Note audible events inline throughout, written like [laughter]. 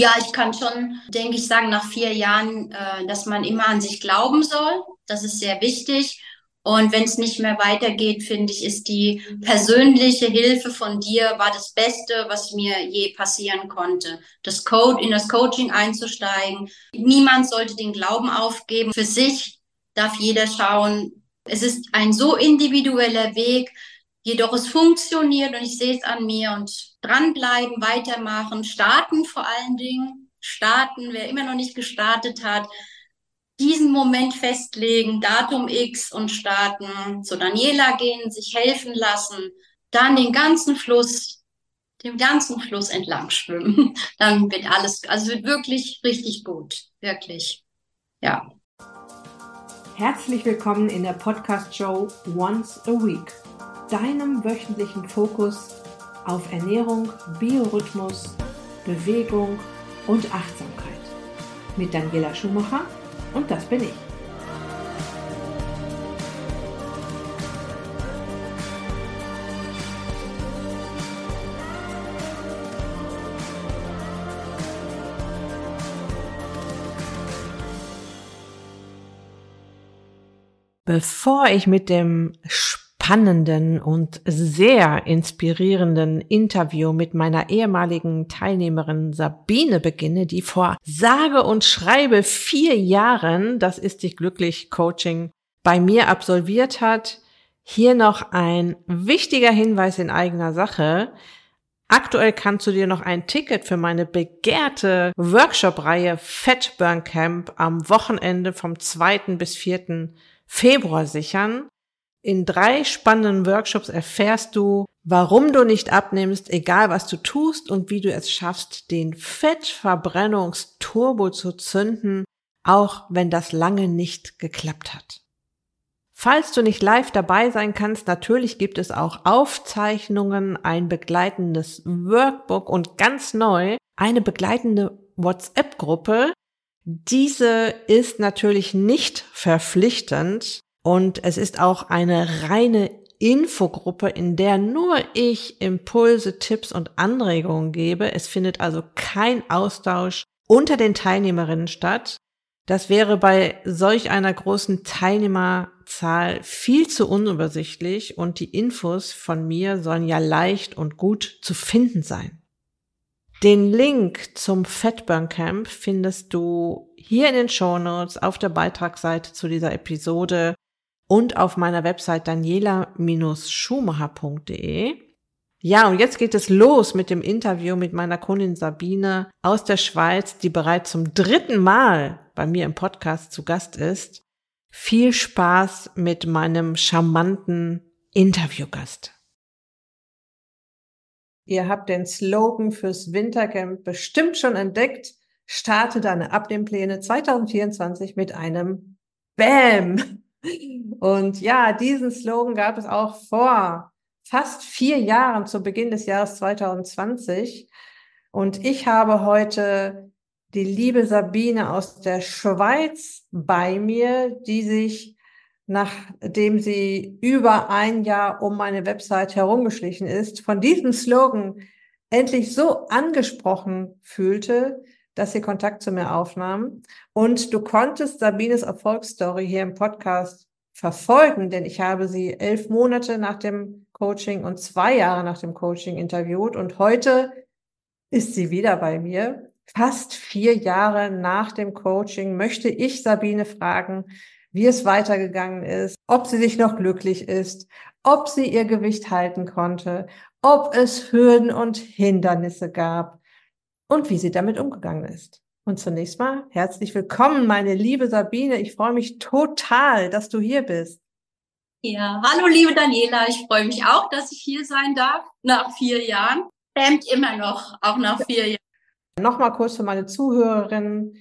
Ja, ich kann schon, denke ich, sagen, nach vier Jahren, äh, dass man immer an sich glauben soll. Das ist sehr wichtig. Und wenn es nicht mehr weitergeht, finde ich, ist die persönliche Hilfe von dir war das Beste, was mir je passieren konnte. Das Code in das Coaching einzusteigen. Niemand sollte den Glauben aufgeben. Für sich darf jeder schauen. Es ist ein so individueller Weg, jedoch es funktioniert und ich sehe es an mir und dranbleiben, weitermachen, starten vor allen Dingen, starten, wer immer noch nicht gestartet hat, diesen Moment festlegen, Datum X und starten, zu Daniela gehen, sich helfen lassen, dann den ganzen Fluss, den ganzen Fluss entlang schwimmen. [laughs] Dann wird alles, also wird wirklich richtig gut. Wirklich. Ja. Herzlich willkommen in der Podcast-Show Once a Week, deinem wöchentlichen Fokus auf Ernährung, Biorhythmus, Bewegung und Achtsamkeit. Mit Daniela Schumacher und das bin ich. Bevor ich mit dem spannenden und sehr inspirierenden Interview mit meiner ehemaligen Teilnehmerin Sabine beginne, die vor sage und schreibe vier Jahren, das ist die Glücklich Coaching, bei mir absolviert hat. Hier noch ein wichtiger Hinweis in eigener Sache. Aktuell kannst du dir noch ein Ticket für meine begehrte Workshop-Reihe Fat Burn Camp am Wochenende vom 2. bis 4. Februar sichern. In drei spannenden Workshops erfährst du, warum du nicht abnimmst, egal was du tust und wie du es schaffst, den Fettverbrennungsturbo zu zünden, auch wenn das lange nicht geklappt hat. Falls du nicht live dabei sein kannst, natürlich gibt es auch Aufzeichnungen, ein begleitendes Workbook und ganz neu eine begleitende WhatsApp-Gruppe. Diese ist natürlich nicht verpflichtend, und es ist auch eine reine Infogruppe, in der nur ich Impulse, Tipps und Anregungen gebe. Es findet also kein Austausch unter den Teilnehmerinnen statt. Das wäre bei solch einer großen Teilnehmerzahl viel zu unübersichtlich und die Infos von mir sollen ja leicht und gut zu finden sein. Den Link zum Fatburn Camp findest du hier in den Show Notes auf der Beitragsseite zu dieser Episode und auf meiner Website daniela-schumacher.de. Ja, und jetzt geht es los mit dem Interview mit meiner Kundin Sabine aus der Schweiz, die bereits zum dritten Mal bei mir im Podcast zu Gast ist. Viel Spaß mit meinem charmanten Interviewgast. Ihr habt den Slogan fürs Wintercamp bestimmt schon entdeckt. Starte deine Abnehmpläne 2024 mit einem Bam! Und ja, diesen Slogan gab es auch vor fast vier Jahren zu Beginn des Jahres 2020. Und ich habe heute die liebe Sabine aus der Schweiz bei mir, die sich, nachdem sie über ein Jahr um meine Website herumgeschlichen ist, von diesem Slogan endlich so angesprochen fühlte, dass sie Kontakt zu mir aufnahm. Und du konntest Sabines Erfolgsstory hier im Podcast verfolgen, denn ich habe sie elf Monate nach dem Coaching und zwei Jahre nach dem Coaching interviewt und heute ist sie wieder bei mir. Fast vier Jahre nach dem Coaching möchte ich Sabine fragen, wie es weitergegangen ist, ob sie sich noch glücklich ist, ob sie ihr Gewicht halten konnte, ob es Hürden und Hindernisse gab und wie sie damit umgegangen ist. Und zunächst mal herzlich willkommen, meine liebe Sabine. Ich freue mich total, dass du hier bist. Ja, hallo liebe Daniela. Ich freue mich auch, dass ich hier sein darf nach vier Jahren. Stimmt immer noch, auch nach vier Jahren. Nochmal kurz für meine Zuhörerinnen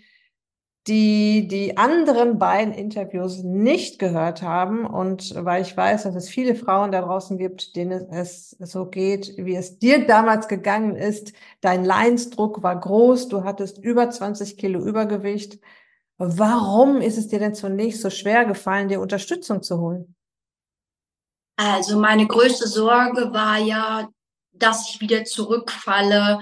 die die anderen beiden Interviews nicht gehört haben und weil ich weiß, dass es viele Frauen da draußen gibt, denen es so geht, wie es dir damals gegangen ist. Dein Leinsdruck war groß, du hattest über 20 Kilo Übergewicht. Warum ist es dir denn zunächst so schwer gefallen, dir Unterstützung zu holen? Also meine größte Sorge war ja, dass ich wieder zurückfalle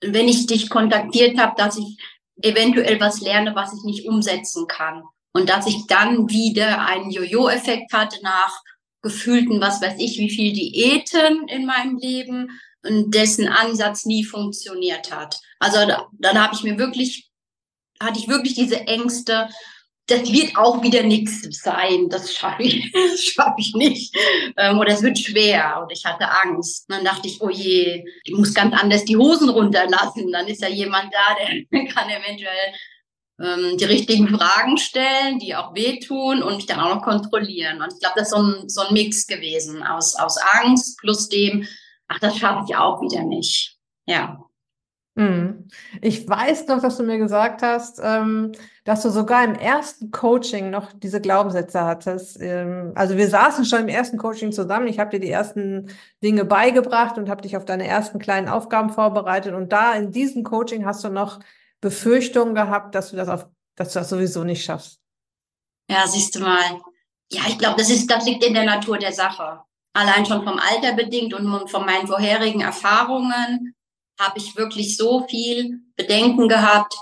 wenn ich dich kontaktiert habe, dass ich eventuell was lerne, was ich nicht umsetzen kann. Und dass ich dann wieder einen Jojo-Effekt hatte nach gefühlten, was weiß ich, wie viel Diäten in meinem Leben und dessen Ansatz nie funktioniert hat. Also da, dann habe ich mir wirklich, hatte ich wirklich diese Ängste, das wird auch wieder nichts sein, das schaffe ich, [laughs] das schaffe ich nicht. Ähm, oder es wird schwer und ich hatte Angst. Und dann dachte ich, oh je, ich muss ganz anders die Hosen runterlassen. Dann ist ja jemand da, der [laughs] kann eventuell ähm, die richtigen Fragen stellen, die auch wehtun und mich dann auch noch kontrollieren. Und ich glaube, das ist so ein, so ein Mix gewesen aus, aus Angst plus dem, ach, das schaffe ich auch wieder nicht. Ja. Hm. Ich weiß noch, dass du mir gesagt hast, ähm, dass du sogar im ersten Coaching noch diese Glaubenssätze hattest. Ähm, also wir saßen schon im ersten Coaching zusammen. Ich habe dir die ersten Dinge beigebracht und habe dich auf deine ersten kleinen Aufgaben vorbereitet. Und da in diesem Coaching hast du noch Befürchtungen gehabt, dass du das auf, dass du das sowieso nicht schaffst. Ja, siehst du mal. Ja, ich glaube, das ist, das liegt in der Natur der Sache. Allein schon vom Alter bedingt und von meinen vorherigen Erfahrungen habe ich wirklich so viel Bedenken gehabt.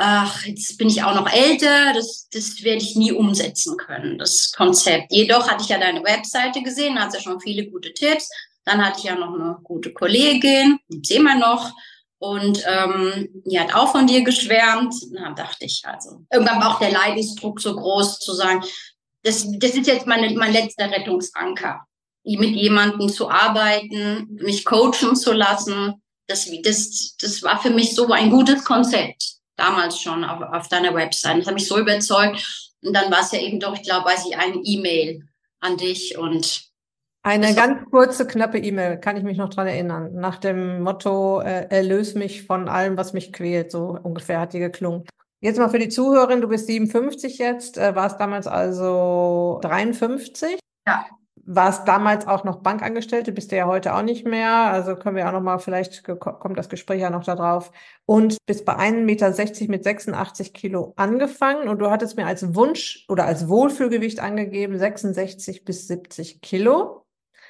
Ach, jetzt bin ich auch noch älter, das, das werde ich nie umsetzen können, das Konzept. Jedoch hatte ich ja deine Webseite gesehen, hat ja schon viele gute Tipps. Dann hatte ich ja noch eine gute Kollegin, die sehen wir noch. Und ähm, die hat auch von dir geschwärmt. Da dachte ich, also, irgendwann war auch der Leidensdruck so groß zu sagen, das, das ist jetzt meine, mein letzter Rettungsanker. Mit jemandem zu arbeiten, mich coachen zu lassen, das, das, das war für mich so ein gutes Konzept, damals schon auf, auf deiner Website. Das hat mich so überzeugt. Und dann war es ja eben doch, ich glaube, weiß ich, ein E-Mail an dich und eine ganz kurze, knappe E-Mail, kann ich mich noch dran erinnern. Nach dem Motto, äh, erlöse mich von allem, was mich quält, so ungefähr hat die geklungen. Jetzt mal für die Zuhörerin, du bist 57 jetzt, äh, warst damals also 53. Ja warst damals auch noch Bankangestellte, bist du ja heute auch nicht mehr. Also können wir auch noch mal, vielleicht kommt das Gespräch ja noch da drauf. Und bist bei 1,60 Meter mit 86 Kilo angefangen und du hattest mir als Wunsch oder als Wohlfühlgewicht angegeben 66 bis 70 Kilo.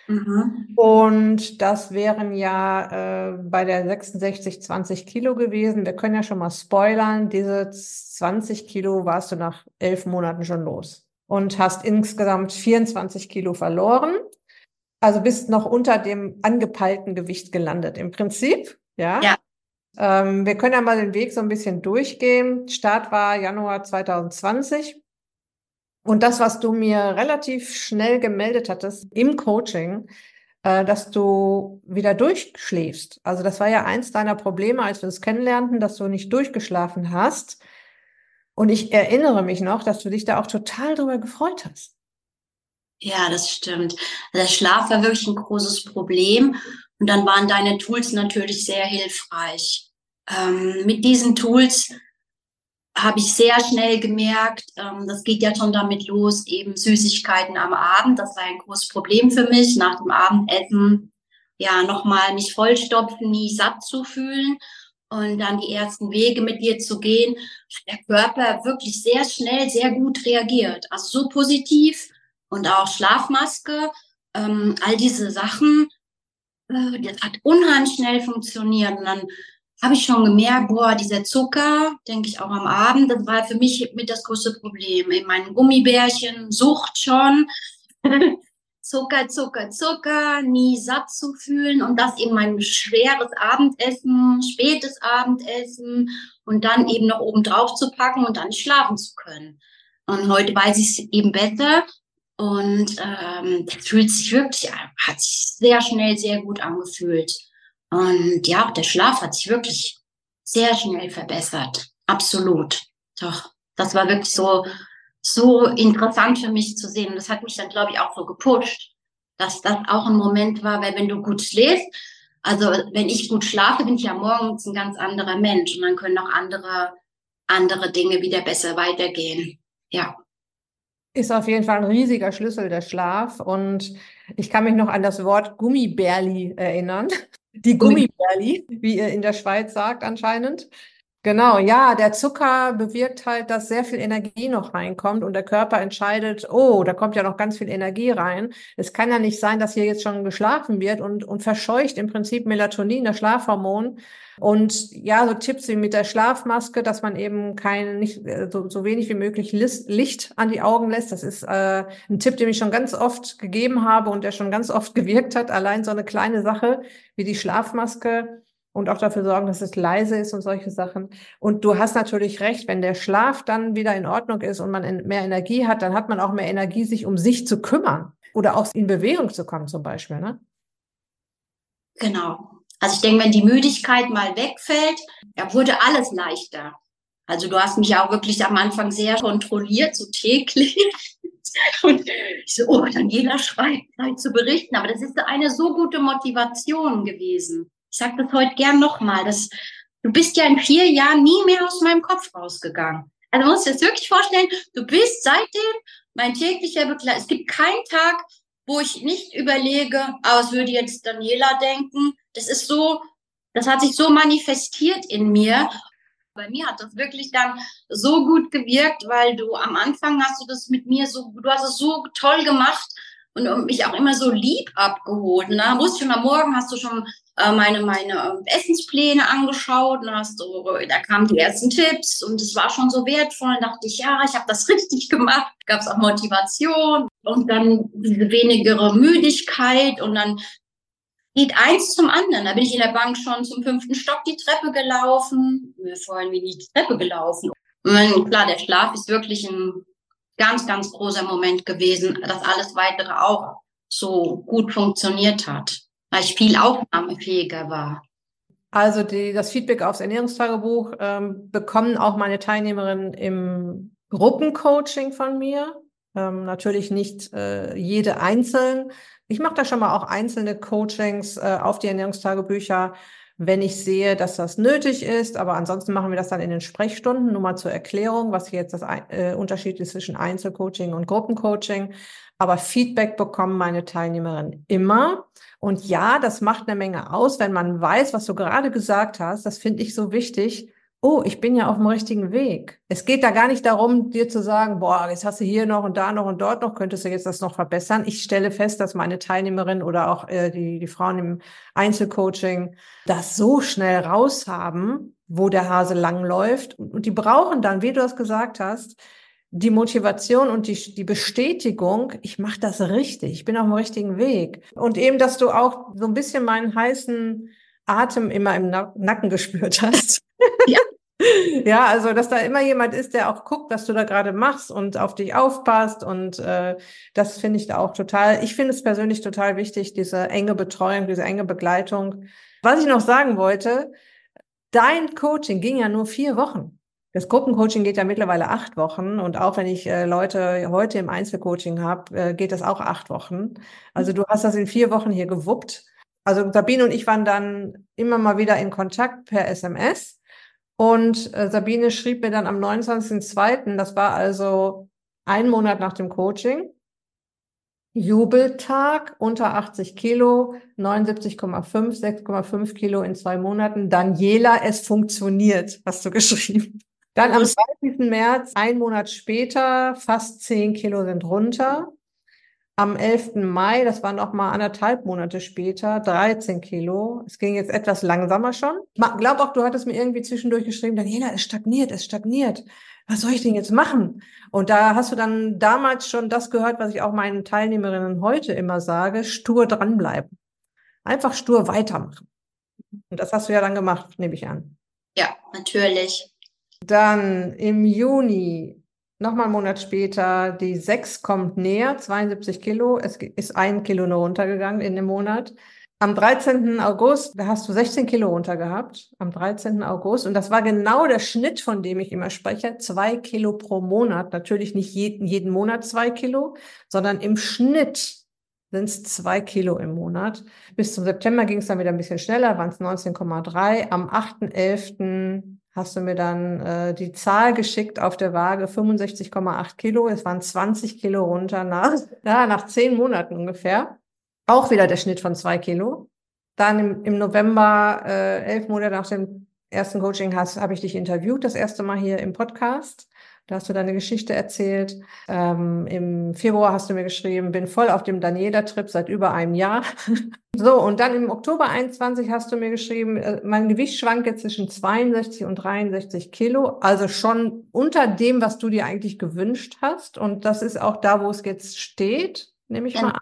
Mhm. Und das wären ja äh, bei der 66 20 Kilo gewesen. Wir können ja schon mal spoilern. Diese 20 Kilo warst du nach elf Monaten schon los und hast insgesamt 24 Kilo verloren. Also bist noch unter dem angepeilten Gewicht gelandet im Prinzip. Ja. ja. Ähm, wir können ja mal den Weg so ein bisschen durchgehen. Start war Januar 2020. Und das, was du mir relativ schnell gemeldet hattest im Coaching, äh, dass du wieder durchschläfst. Also das war ja eins deiner Probleme, als wir uns kennenlernten, dass du nicht durchgeschlafen hast. Und ich erinnere mich noch, dass du dich da auch total drüber gefreut hast. Ja, das stimmt. Der Schlaf war wirklich ein großes Problem. Und dann waren deine Tools natürlich sehr hilfreich. Ähm, mit diesen Tools habe ich sehr schnell gemerkt, ähm, das geht ja schon damit los, eben Süßigkeiten am Abend. Das war ein großes Problem für mich, nach dem Abendessen ja nochmal mich vollstopfen, nie satt zu fühlen und dann die ersten Wege mit dir zu gehen, hat der Körper wirklich sehr schnell, sehr gut reagiert. Also so positiv und auch Schlafmaske, ähm, all diese Sachen, äh, das hat unheimlich schnell funktioniert. Und dann habe ich schon gemerkt, boah, dieser Zucker, denke ich auch am Abend, das war für mich mit das größte Problem. In meinen Gummibärchen, Sucht schon. [laughs] Zucker, Zucker, Zucker, nie satt zu fühlen und das eben mein schweres Abendessen, spätes Abendessen und dann eben noch oben drauf zu packen und dann schlafen zu können. Und heute weiß ich es eben besser und ähm, das fühlt sich wirklich, hat sich sehr schnell sehr gut angefühlt. Und ja, der Schlaf hat sich wirklich sehr schnell verbessert. Absolut. Doch, das war wirklich so so interessant für mich zu sehen. Und das hat mich dann, glaube ich, auch so gepusht, dass das auch ein Moment war, weil wenn du gut schläfst, also wenn ich gut schlafe, bin ich ja morgens ein ganz anderer Mensch und dann können auch andere, andere Dinge wieder besser weitergehen. Ja. Ist auf jeden Fall ein riesiger Schlüssel der Schlaf. Und ich kann mich noch an das Wort Gummibärli erinnern. [laughs] Die Gummibärli, wie ihr in der Schweiz sagt anscheinend. Genau, ja, der Zucker bewirkt halt, dass sehr viel Energie noch reinkommt und der Körper entscheidet, oh, da kommt ja noch ganz viel Energie rein. Es kann ja nicht sein, dass hier jetzt schon geschlafen wird und, und verscheucht im Prinzip Melatonin, das Schlafhormon. Und ja, so Tipps wie mit der Schlafmaske, dass man eben kein, nicht äh, so, so wenig wie möglich Licht an die Augen lässt. Das ist äh, ein Tipp, den ich schon ganz oft gegeben habe und der schon ganz oft [laughs] gewirkt hat. Allein so eine kleine Sache wie die Schlafmaske und auch dafür sorgen, dass es leise ist und solche Sachen. Und du hast natürlich recht, wenn der Schlaf dann wieder in Ordnung ist und man mehr Energie hat, dann hat man auch mehr Energie, sich um sich zu kümmern oder auch in Bewegung zu kommen zum Beispiel. Ne? Genau. Also ich denke, wenn die Müdigkeit mal wegfällt, da wurde alles leichter. Also du hast mich auch wirklich am Anfang sehr kontrolliert, so täglich. [laughs] Und ich so, oh, Daniela schreibt, Zeit zu berichten. Aber das ist eine so gute Motivation gewesen ich sage das heute gern nochmal, dass du bist ja in vier Jahren nie mehr aus meinem Kopf rausgegangen. Also man muss sich das wirklich vorstellen, du bist seitdem mein täglicher Begleiter. Es gibt keinen Tag, wo ich nicht überlege, aber was würde jetzt Daniela denken? Das ist so, das hat sich so manifestiert in mir. Bei mir hat das wirklich dann so gut gewirkt, weil du am Anfang hast du das mit mir so, du hast es so toll gemacht und mich auch immer so lieb abgeholt. Da wusste schon am Morgen hast du schon äh, meine, meine äh, Essenspläne angeschaut und hast du, da kamen die ersten Tipps und es war schon so wertvoll. Und dachte ich, ja, ich habe das [laughs] richtig gemacht. Gab es auch Motivation und dann diese wenigere Müdigkeit und dann geht eins zum anderen. Da bin ich in der Bank schon zum fünften Stock die Treppe gelaufen. Wir vorhin wie die Treppe gelaufen. Und klar, der Schlaf ist wirklich ein ganz, ganz großer Moment gewesen, dass alles weitere auch so gut funktioniert hat weil ich viel aufnahmefähiger war. Also die, das Feedback aufs Ernährungstagebuch ähm, bekommen auch meine Teilnehmerinnen im Gruppencoaching von mir. Ähm, natürlich nicht äh, jede einzeln. Ich mache da schon mal auch einzelne Coachings äh, auf die Ernährungstagebücher, wenn ich sehe, dass das nötig ist. Aber ansonsten machen wir das dann in den Sprechstunden. Nur mal zur Erklärung, was jetzt das äh, Unterschied ist zwischen Einzelcoaching und Gruppencoaching. Aber Feedback bekommen meine Teilnehmerinnen immer. Und ja, das macht eine Menge aus, wenn man weiß, was du gerade gesagt hast. Das finde ich so wichtig. Oh, ich bin ja auf dem richtigen Weg. Es geht da gar nicht darum, dir zu sagen, boah, jetzt hast du hier noch und da noch und dort noch, könntest du jetzt das noch verbessern. Ich stelle fest, dass meine Teilnehmerinnen oder auch äh, die, die Frauen im Einzelcoaching das so schnell raus haben, wo der Hase lang läuft. Und die brauchen dann, wie du das gesagt hast, die Motivation und die, die Bestätigung, ich mache das richtig, ich bin auf dem richtigen Weg. Und eben, dass du auch so ein bisschen meinen heißen Atem immer im Nacken gespürt hast. Ja. [laughs] ja, also dass da immer jemand ist, der auch guckt, was du da gerade machst und auf dich aufpasst. Und äh, das finde ich da auch total, ich finde es persönlich total wichtig, diese enge Betreuung, diese enge Begleitung. Was ich noch sagen wollte, dein Coaching ging ja nur vier Wochen. Das Gruppencoaching geht ja mittlerweile acht Wochen und auch wenn ich äh, Leute heute im Einzelcoaching habe, äh, geht das auch acht Wochen. Also du hast das in vier Wochen hier gewuppt. Also Sabine und ich waren dann immer mal wieder in Kontakt per SMS und äh, Sabine schrieb mir dann am 29.02., das war also ein Monat nach dem Coaching, Jubeltag unter 80 Kilo, 79,5, 6,5 Kilo in zwei Monaten. Daniela, es funktioniert, hast du [laughs] geschrieben. Dann am 20. März, ein Monat später, fast 10 Kilo sind runter. Am 11. Mai, das waren noch mal anderthalb Monate später, 13 Kilo. Es ging jetzt etwas langsamer schon. Ich glaube auch, du hattest mir irgendwie zwischendurch geschrieben, Daniela, es stagniert, es stagniert. Was soll ich denn jetzt machen? Und da hast du dann damals schon das gehört, was ich auch meinen Teilnehmerinnen heute immer sage, stur dranbleiben. Einfach stur weitermachen. Und das hast du ja dann gemacht, nehme ich an. Ja, natürlich. Dann im Juni, nochmal einen Monat später, die 6 kommt näher, 72 Kilo. Es ist ein Kilo nur runtergegangen in dem Monat. Am 13. August, da hast du 16 Kilo runter gehabt, am 13. August. Und das war genau der Schnitt, von dem ich immer spreche. Zwei Kilo pro Monat. Natürlich nicht jeden, jeden Monat zwei Kilo, sondern im Schnitt sind es zwei Kilo im Monat. Bis zum September ging es dann wieder ein bisschen schneller, waren es 19,3. Am 8.11 hast du mir dann äh, die Zahl geschickt auf der Waage, 65,8 Kilo. Es waren 20 Kilo runter nach, [laughs] ja, nach zehn Monaten ungefähr. Auch wieder der Schnitt von zwei Kilo. Dann im, im November, äh, elf Monate nach dem ersten Coaching habe ich dich interviewt, das erste Mal hier im Podcast. Da hast du deine Geschichte erzählt. Ähm, Im Februar hast du mir geschrieben, bin voll auf dem Daniela-Trip seit über einem Jahr. [laughs] so, und dann im Oktober 21 hast du mir geschrieben, äh, mein Gewicht schwankt jetzt zwischen 62 und 63 Kilo, also schon unter dem, was du dir eigentlich gewünscht hast. Und das ist auch da, wo es jetzt steht, nehme ich ja. mal an.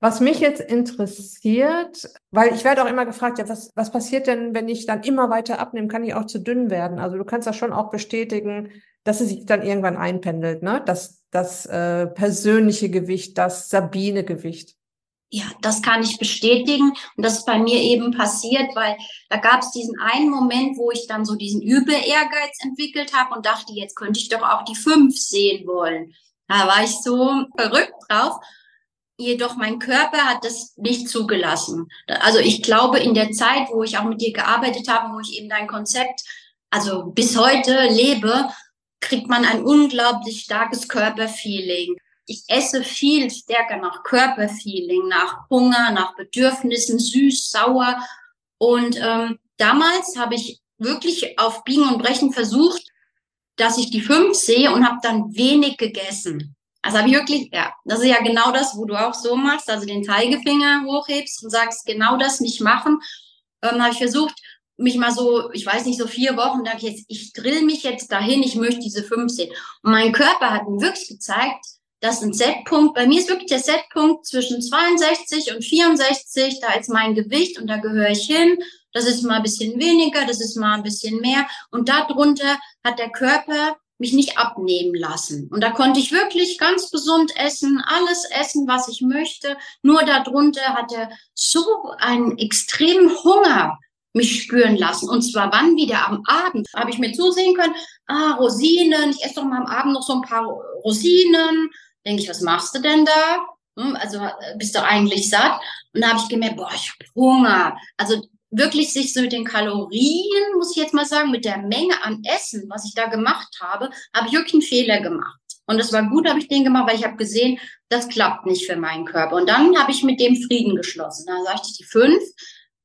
Was mich jetzt interessiert, weil ich werde auch immer gefragt, ja, was, was passiert denn, wenn ich dann immer weiter abnehme? Kann ich auch zu dünn werden? Also du kannst das schon auch bestätigen, dass es sich dann irgendwann einpendelt, ne? Das, das äh, persönliche Gewicht, das Sabine-Gewicht. Ja, das kann ich bestätigen. Und das ist bei mir eben passiert, weil da gab es diesen einen Moment, wo ich dann so diesen übel Ehrgeiz entwickelt habe und dachte, jetzt könnte ich doch auch die fünf sehen wollen. Da war ich so verrückt drauf. Jedoch mein Körper hat das nicht zugelassen. Also ich glaube, in der Zeit, wo ich auch mit dir gearbeitet habe, wo ich eben dein Konzept, also bis heute lebe, kriegt man ein unglaublich starkes Körperfeeling. Ich esse viel stärker nach Körperfeeling, nach Hunger, nach Bedürfnissen, süß, sauer. Und ähm, damals habe ich wirklich auf Biegen und Brechen versucht, dass ich die fünf sehe und habe dann wenig gegessen. Also habe ich wirklich, ja, das ist ja genau das, wo du auch so machst, also den Zeigefinger hochhebst und sagst, genau das nicht machen. Ähm, habe ich versucht, mich mal so, ich weiß nicht, so vier Wochen, da ich jetzt, ich drill mich jetzt dahin, ich möchte diese fünf sehen. Und mein Körper hat mir wirklich gezeigt, dass ein Setpunkt, bei mir ist wirklich der Setpunkt zwischen 62 und 64, da ist mein Gewicht und da gehöre ich hin. Das ist mal ein bisschen weniger, das ist mal ein bisschen mehr. Und darunter hat der Körper mich nicht abnehmen lassen. Und da konnte ich wirklich ganz gesund essen, alles essen, was ich möchte. Nur darunter hat er so einen extremen Hunger mich spüren lassen. Und zwar wann wieder am Abend. Habe ich mir zusehen können, ah, Rosinen, ich esse doch mal am Abend noch so ein paar Rosinen. Denke ich, was machst du denn da? Hm, also äh, bist du eigentlich satt? Und da habe ich gemerkt, boah, ich habe Hunger. Also wirklich sich so mit den Kalorien, muss ich jetzt mal sagen, mit der Menge an Essen, was ich da gemacht habe, habe ich wirklich einen Fehler gemacht. Und es war gut, habe ich den gemacht, weil ich habe gesehen, das klappt nicht für meinen Körper. Und dann habe ich mit dem Frieden geschlossen. Da sagte ich, die fünf,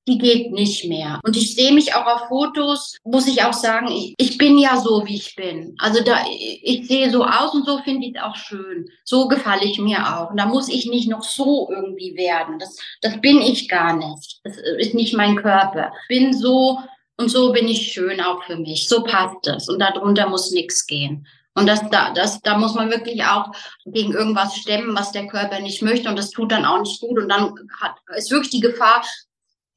die geht nicht mehr. Und ich sehe mich auch auf Fotos, muss ich auch sagen, ich, ich bin ja so, wie ich bin. Also da, ich sehe so aus und so finde ich es auch schön. So gefalle ich mir auch. Und da muss ich nicht noch so irgendwie werden. Das, das bin ich gar nicht. Das ist nicht mein Körper. Bin so und so bin ich schön auch für mich. So passt es. Und darunter muss nichts gehen. Und das, da, das, da muss man wirklich auch gegen irgendwas stemmen, was der Körper nicht möchte. Und das tut dann auch nicht gut. Und dann hat, ist wirklich die Gefahr,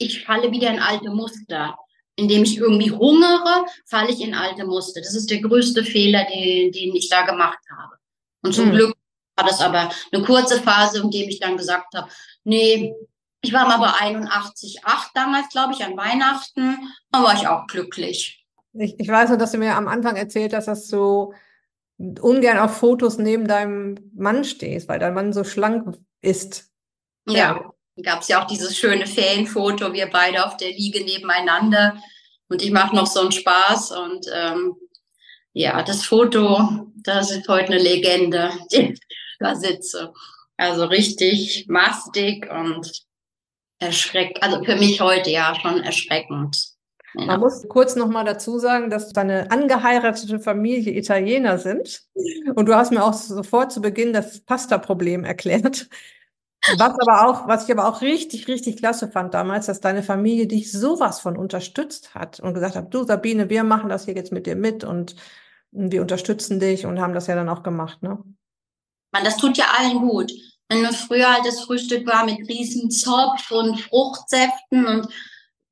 ich falle wieder in alte Muster. Indem ich irgendwie hungere, falle ich in alte Muster. Das ist der größte Fehler, den, den ich da gemacht habe. Und zum hm. Glück war das aber eine kurze Phase, in dem ich dann gesagt habe, nee, ich war mal bei 81,8 damals, glaube ich, an Weihnachten. Da war ich auch glücklich. Ich, ich weiß nur, dass du mir am Anfang erzählt hast, dass du ungern auf Fotos neben deinem Mann stehst, weil dein Mann so schlank ist. Ja, ja gab es ja auch dieses schöne Ferienfoto, wir beide auf der Liege nebeneinander. Und ich mache noch so einen Spaß. Und ähm, ja, das Foto, das ist heute eine Legende, [laughs] da sitze. Also richtig mastig und erschreckend. Also für mich heute ja schon erschreckend. Ja. Man muss kurz noch mal dazu sagen, dass deine angeheiratete Familie Italiener sind. Und du hast mir auch sofort zu Beginn das Pasta-Problem erklärt. Was aber auch, was ich aber auch richtig, richtig klasse fand damals, dass deine Familie dich sowas von unterstützt hat und gesagt hat, du Sabine, wir machen das hier jetzt mit dir mit und wir unterstützen dich und haben das ja dann auch gemacht, ne? Man, das tut ja allen gut. Wenn früher halt das Frühstück war mit riesen Zopf und Fruchtsäften und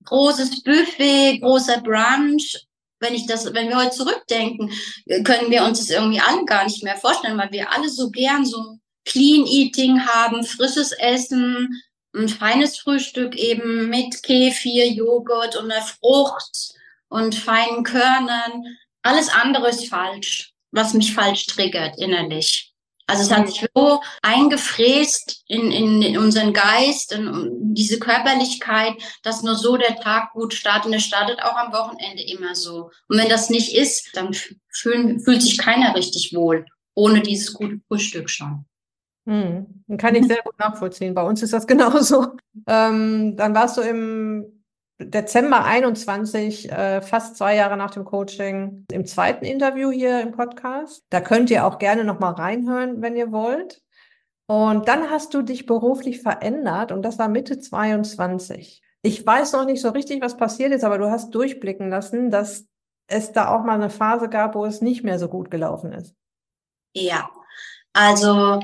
großes Buffet, großer Brunch. Wenn ich das, wenn wir heute zurückdenken, können wir uns das irgendwie alle gar nicht mehr vorstellen, weil wir alle so gern so Clean Eating haben, frisches Essen, ein feines Frühstück eben mit Kefir, Joghurt und einer Frucht und feinen Körnern. Alles andere ist falsch, was mich falsch triggert innerlich. Also es hat sich so eingefräst in, in, in unseren Geist, in diese Körperlichkeit, dass nur so der Tag gut startet. Und er startet auch am Wochenende immer so. Und wenn das nicht ist, dann fühlen, fühlt sich keiner richtig wohl, ohne dieses gute Frühstück schon. Hm, kann ich sehr gut nachvollziehen. Bei uns ist das [laughs] genauso. Ähm, dann warst du im Dezember 21, äh, fast zwei Jahre nach dem Coaching, im zweiten Interview hier im Podcast. Da könnt ihr auch gerne nochmal reinhören, wenn ihr wollt. Und dann hast du dich beruflich verändert und das war Mitte 22. Ich weiß noch nicht so richtig, was passiert ist, aber du hast durchblicken lassen, dass es da auch mal eine Phase gab, wo es nicht mehr so gut gelaufen ist. Ja, also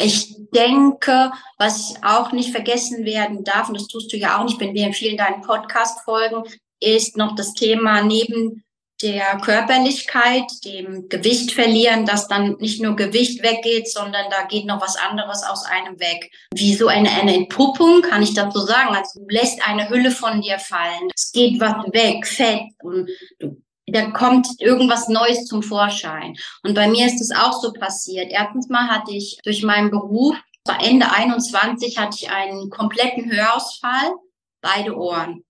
ich denke, was auch nicht vergessen werden darf, und das tust du ja auch nicht, wenn wir in vielen deinen Podcast-Folgen, ist noch das Thema neben der Körperlichkeit, dem Gewicht verlieren, dass dann nicht nur Gewicht weggeht, sondern da geht noch was anderes aus einem weg. Wie so eine, eine Entpuppung, kann ich so sagen. Also du lässt eine Hülle von dir fallen. Es geht was weg, Fett und du da kommt irgendwas Neues zum Vorschein. Und bei mir ist es auch so passiert. Erstens mal hatte ich durch meinen Beruf, Ende 21, hatte ich einen kompletten Hörausfall, beide Ohren.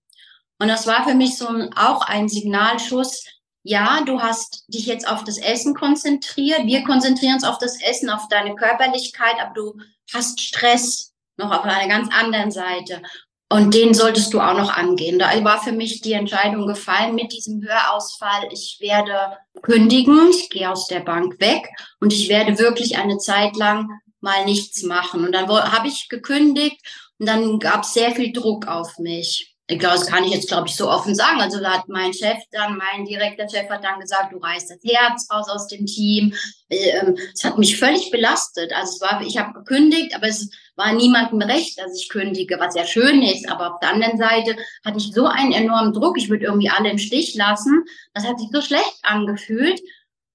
Und das war für mich so ein, auch ein Signalschuss. Ja, du hast dich jetzt auf das Essen konzentriert. Wir konzentrieren uns auf das Essen, auf deine Körperlichkeit, aber du hast Stress noch auf einer ganz anderen Seite. Und den solltest du auch noch angehen. Da war für mich die Entscheidung gefallen mit diesem Hörausfall. Ich werde kündigen, ich gehe aus der Bank weg und ich werde wirklich eine Zeit lang mal nichts machen. Und dann habe ich gekündigt und dann gab es sehr viel Druck auf mich ich glaube, das kann ich jetzt, glaube ich, so offen sagen. Also da hat mein Chef dann, mein direkter Chef hat dann gesagt, du reißt das Herz raus aus dem Team. Ähm, es hat mich völlig belastet. Also es war, ich habe gekündigt, aber es war niemandem recht, dass ich kündige, was ja schön ist. Aber auf der anderen Seite hatte ich so einen enormen Druck. Ich würde irgendwie alle im Stich lassen. Das hat sich so schlecht angefühlt.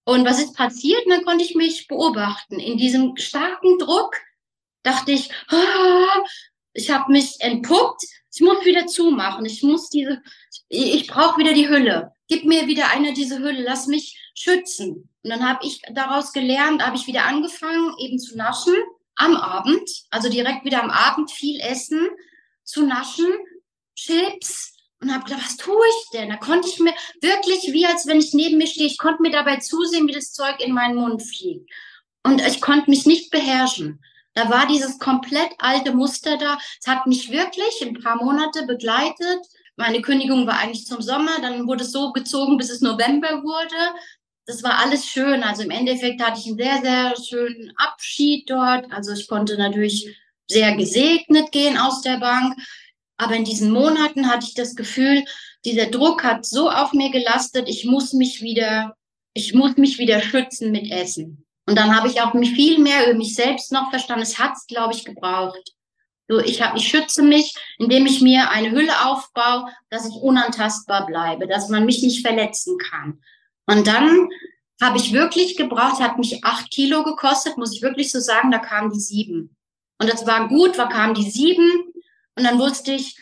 Und was ist passiert? Und dann konnte ich mich beobachten. In diesem starken Druck dachte ich, oh, ich habe mich entpuppt ich muss wieder zumachen. Ich muss diese, ich brauche wieder die Hülle. Gib mir wieder eine diese Hülle. Lass mich schützen. Und dann habe ich daraus gelernt, habe ich wieder angefangen, eben zu naschen am Abend, also direkt wieder am Abend viel essen, zu naschen, Chips und habe gedacht, was tue ich denn? Da konnte ich mir wirklich, wie als wenn ich neben mir stehe, ich konnte mir dabei zusehen, wie das Zeug in meinen Mund fliegt. Und ich konnte mich nicht beherrschen. Da war dieses komplett alte Muster da. Es hat mich wirklich ein paar Monate begleitet. Meine Kündigung war eigentlich zum Sommer, dann wurde es so gezogen, bis es November wurde. Das war alles schön. Also im Endeffekt hatte ich einen sehr, sehr schönen Abschied dort. Also ich konnte natürlich sehr gesegnet gehen aus der Bank. Aber in diesen Monaten hatte ich das Gefühl, dieser Druck hat so auf mir gelastet, ich muss mich wieder, ich muss mich wieder schützen mit Essen. Und dann habe ich auch mich viel mehr über mich selbst noch verstanden. Es hat es, glaube ich, gebraucht. So, ich, hab, ich schütze mich, indem ich mir eine Hülle aufbaue, dass ich unantastbar bleibe, dass man mich nicht verletzen kann. Und dann habe ich wirklich gebraucht, hat mich acht Kilo gekostet, muss ich wirklich so sagen, da kamen die sieben. Und das war gut, da kamen die sieben. Und dann wusste ich,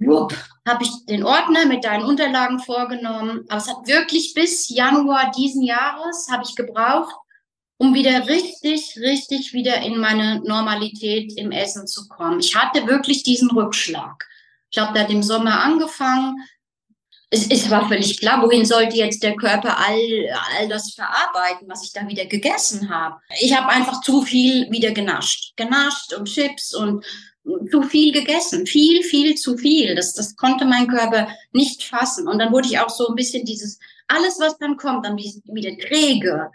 habe ich den Ordner mit deinen Unterlagen vorgenommen. Aber es hat wirklich bis Januar diesen Jahres habe ich gebraucht, um wieder richtig, richtig wieder in meine Normalität im Essen zu kommen. Ich hatte wirklich diesen Rückschlag. Ich habe da im Sommer angefangen. Es, es war völlig klar, wohin sollte jetzt der Körper all, all das verarbeiten, was ich da wieder gegessen habe. Ich habe einfach zu viel wieder genascht. Genascht und Chips und zu viel gegessen. Viel, viel zu viel. Das, das konnte mein Körper nicht fassen. Und dann wurde ich auch so ein bisschen dieses, alles was dann kommt, dann wieder träge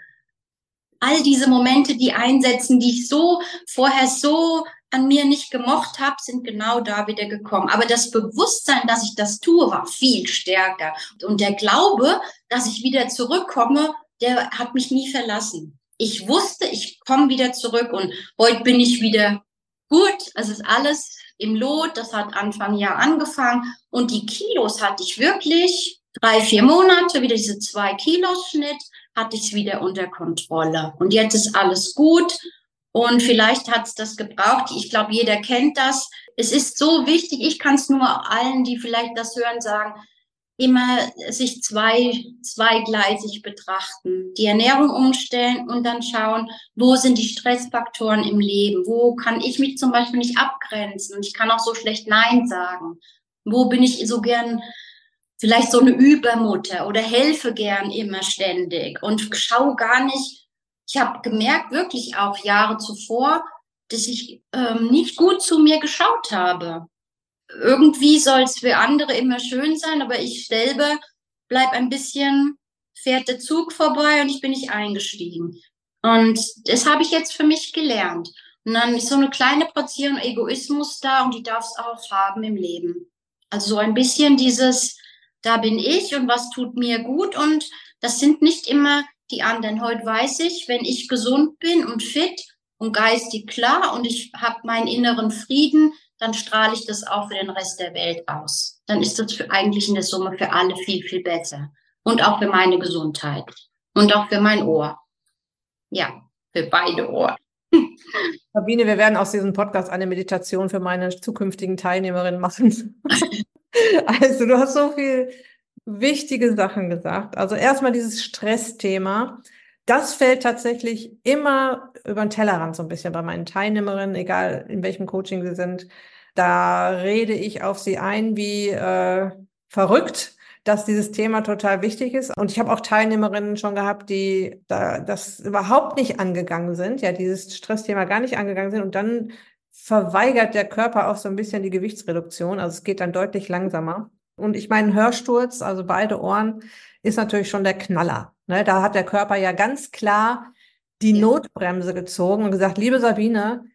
all diese Momente, die einsetzen, die ich so vorher so an mir nicht gemocht habe, sind genau da wieder gekommen. Aber das Bewusstsein, dass ich das tue, war viel stärker. Und der Glaube, dass ich wieder zurückkomme, der hat mich nie verlassen. Ich wusste, ich komme wieder zurück und heute bin ich wieder gut. Es ist alles im Lot. Das hat Anfang Jahr angefangen. Und die Kilos hatte ich wirklich drei, vier Monate, wieder diese zwei Kilos Schnitt hatte ich es wieder unter Kontrolle. Und jetzt ist alles gut. Und vielleicht hat es das gebraucht. Ich glaube, jeder kennt das. Es ist so wichtig. Ich kann es nur allen, die vielleicht das hören, sagen, immer sich zwei, zweigleisig betrachten. Die Ernährung umstellen und dann schauen, wo sind die Stressfaktoren im Leben? Wo kann ich mich zum Beispiel nicht abgrenzen? Und ich kann auch so schlecht Nein sagen. Wo bin ich so gern vielleicht so eine Übermutter oder helfe gern immer ständig und schau gar nicht. Ich habe gemerkt, wirklich auch Jahre zuvor, dass ich ähm, nicht gut zu mir geschaut habe. irgendwie soll es für andere immer schön sein, aber ich selber bleib ein bisschen, fährt der Zug vorbei und ich bin nicht eingestiegen. Und das habe ich jetzt für mich gelernt. Und dann ist so eine kleine Portion Egoismus da und die darfst auch haben im Leben. Also so ein bisschen dieses, da bin ich und was tut mir gut und das sind nicht immer die anderen. Heute weiß ich, wenn ich gesund bin und fit und geistig klar und ich habe meinen inneren Frieden, dann strahle ich das auch für den Rest der Welt aus. Dann ist das für, eigentlich in der Summe für alle viel, viel besser. Und auch für meine Gesundheit. Und auch für mein Ohr. Ja, für beide Ohren. Sabine, wir werden aus diesem Podcast eine Meditation für meine zukünftigen Teilnehmerinnen machen. [laughs] [laughs] also, du hast so viel wichtige Sachen gesagt. Also erstmal dieses Stressthema. Das fällt tatsächlich immer über den Tellerrand so ein bisschen bei meinen Teilnehmerinnen, egal in welchem Coaching sie sind. Da rede ich auf sie ein wie äh, verrückt, dass dieses Thema total wichtig ist. Und ich habe auch Teilnehmerinnen schon gehabt, die da das überhaupt nicht angegangen sind, ja, dieses Stressthema gar nicht angegangen sind und dann verweigert der Körper auch so ein bisschen die Gewichtsreduktion. Also es geht dann deutlich langsamer. Und ich meine, Hörsturz, also beide Ohren, ist natürlich schon der Knaller. Ne? Da hat der Körper ja ganz klar die Notbremse gezogen und gesagt, liebe Sabine,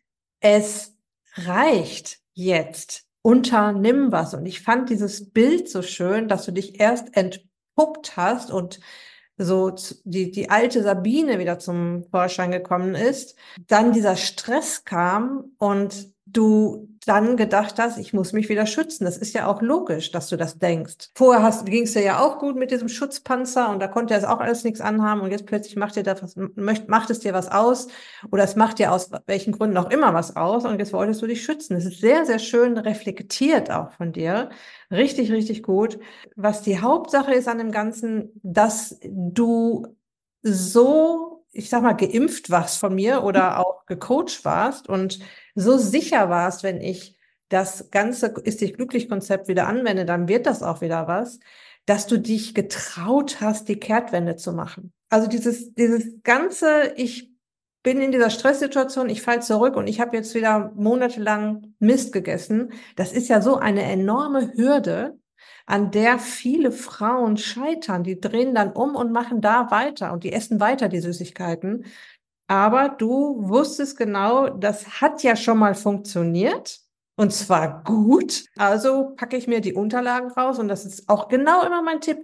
es reicht jetzt. Unternimm was. Und ich fand dieses Bild so schön, dass du dich erst entpuppt hast und so die, die alte Sabine wieder zum Vorschein gekommen ist, dann dieser Stress kam und du dann gedacht hast, ich muss mich wieder schützen. Das ist ja auch logisch, dass du das denkst. Vorher ging es dir ja auch gut mit diesem Schutzpanzer und da konnte es auch alles nichts anhaben und jetzt plötzlich macht dir das, macht es dir was aus oder es macht dir aus welchen Gründen auch immer was aus und jetzt wolltest du dich schützen. Es ist sehr, sehr schön reflektiert auch von dir. Richtig, richtig gut. Was die Hauptsache ist an dem Ganzen, dass du so ich sag mal, geimpft warst von mir oder auch gecoacht warst und so sicher warst, wenn ich das ganze Ist dich glücklich Konzept wieder anwende, dann wird das auch wieder was, dass du dich getraut hast, die Kehrtwende zu machen. Also dieses, dieses ganze, ich bin in dieser Stresssituation, ich falle zurück und ich habe jetzt wieder monatelang Mist gegessen. Das ist ja so eine enorme Hürde, an der viele Frauen scheitern. Die drehen dann um und machen da weiter und die essen weiter die Süßigkeiten. Aber du wusstest genau, das hat ja schon mal funktioniert und zwar gut. Also packe ich mir die Unterlagen raus und das ist auch genau immer mein Tipp.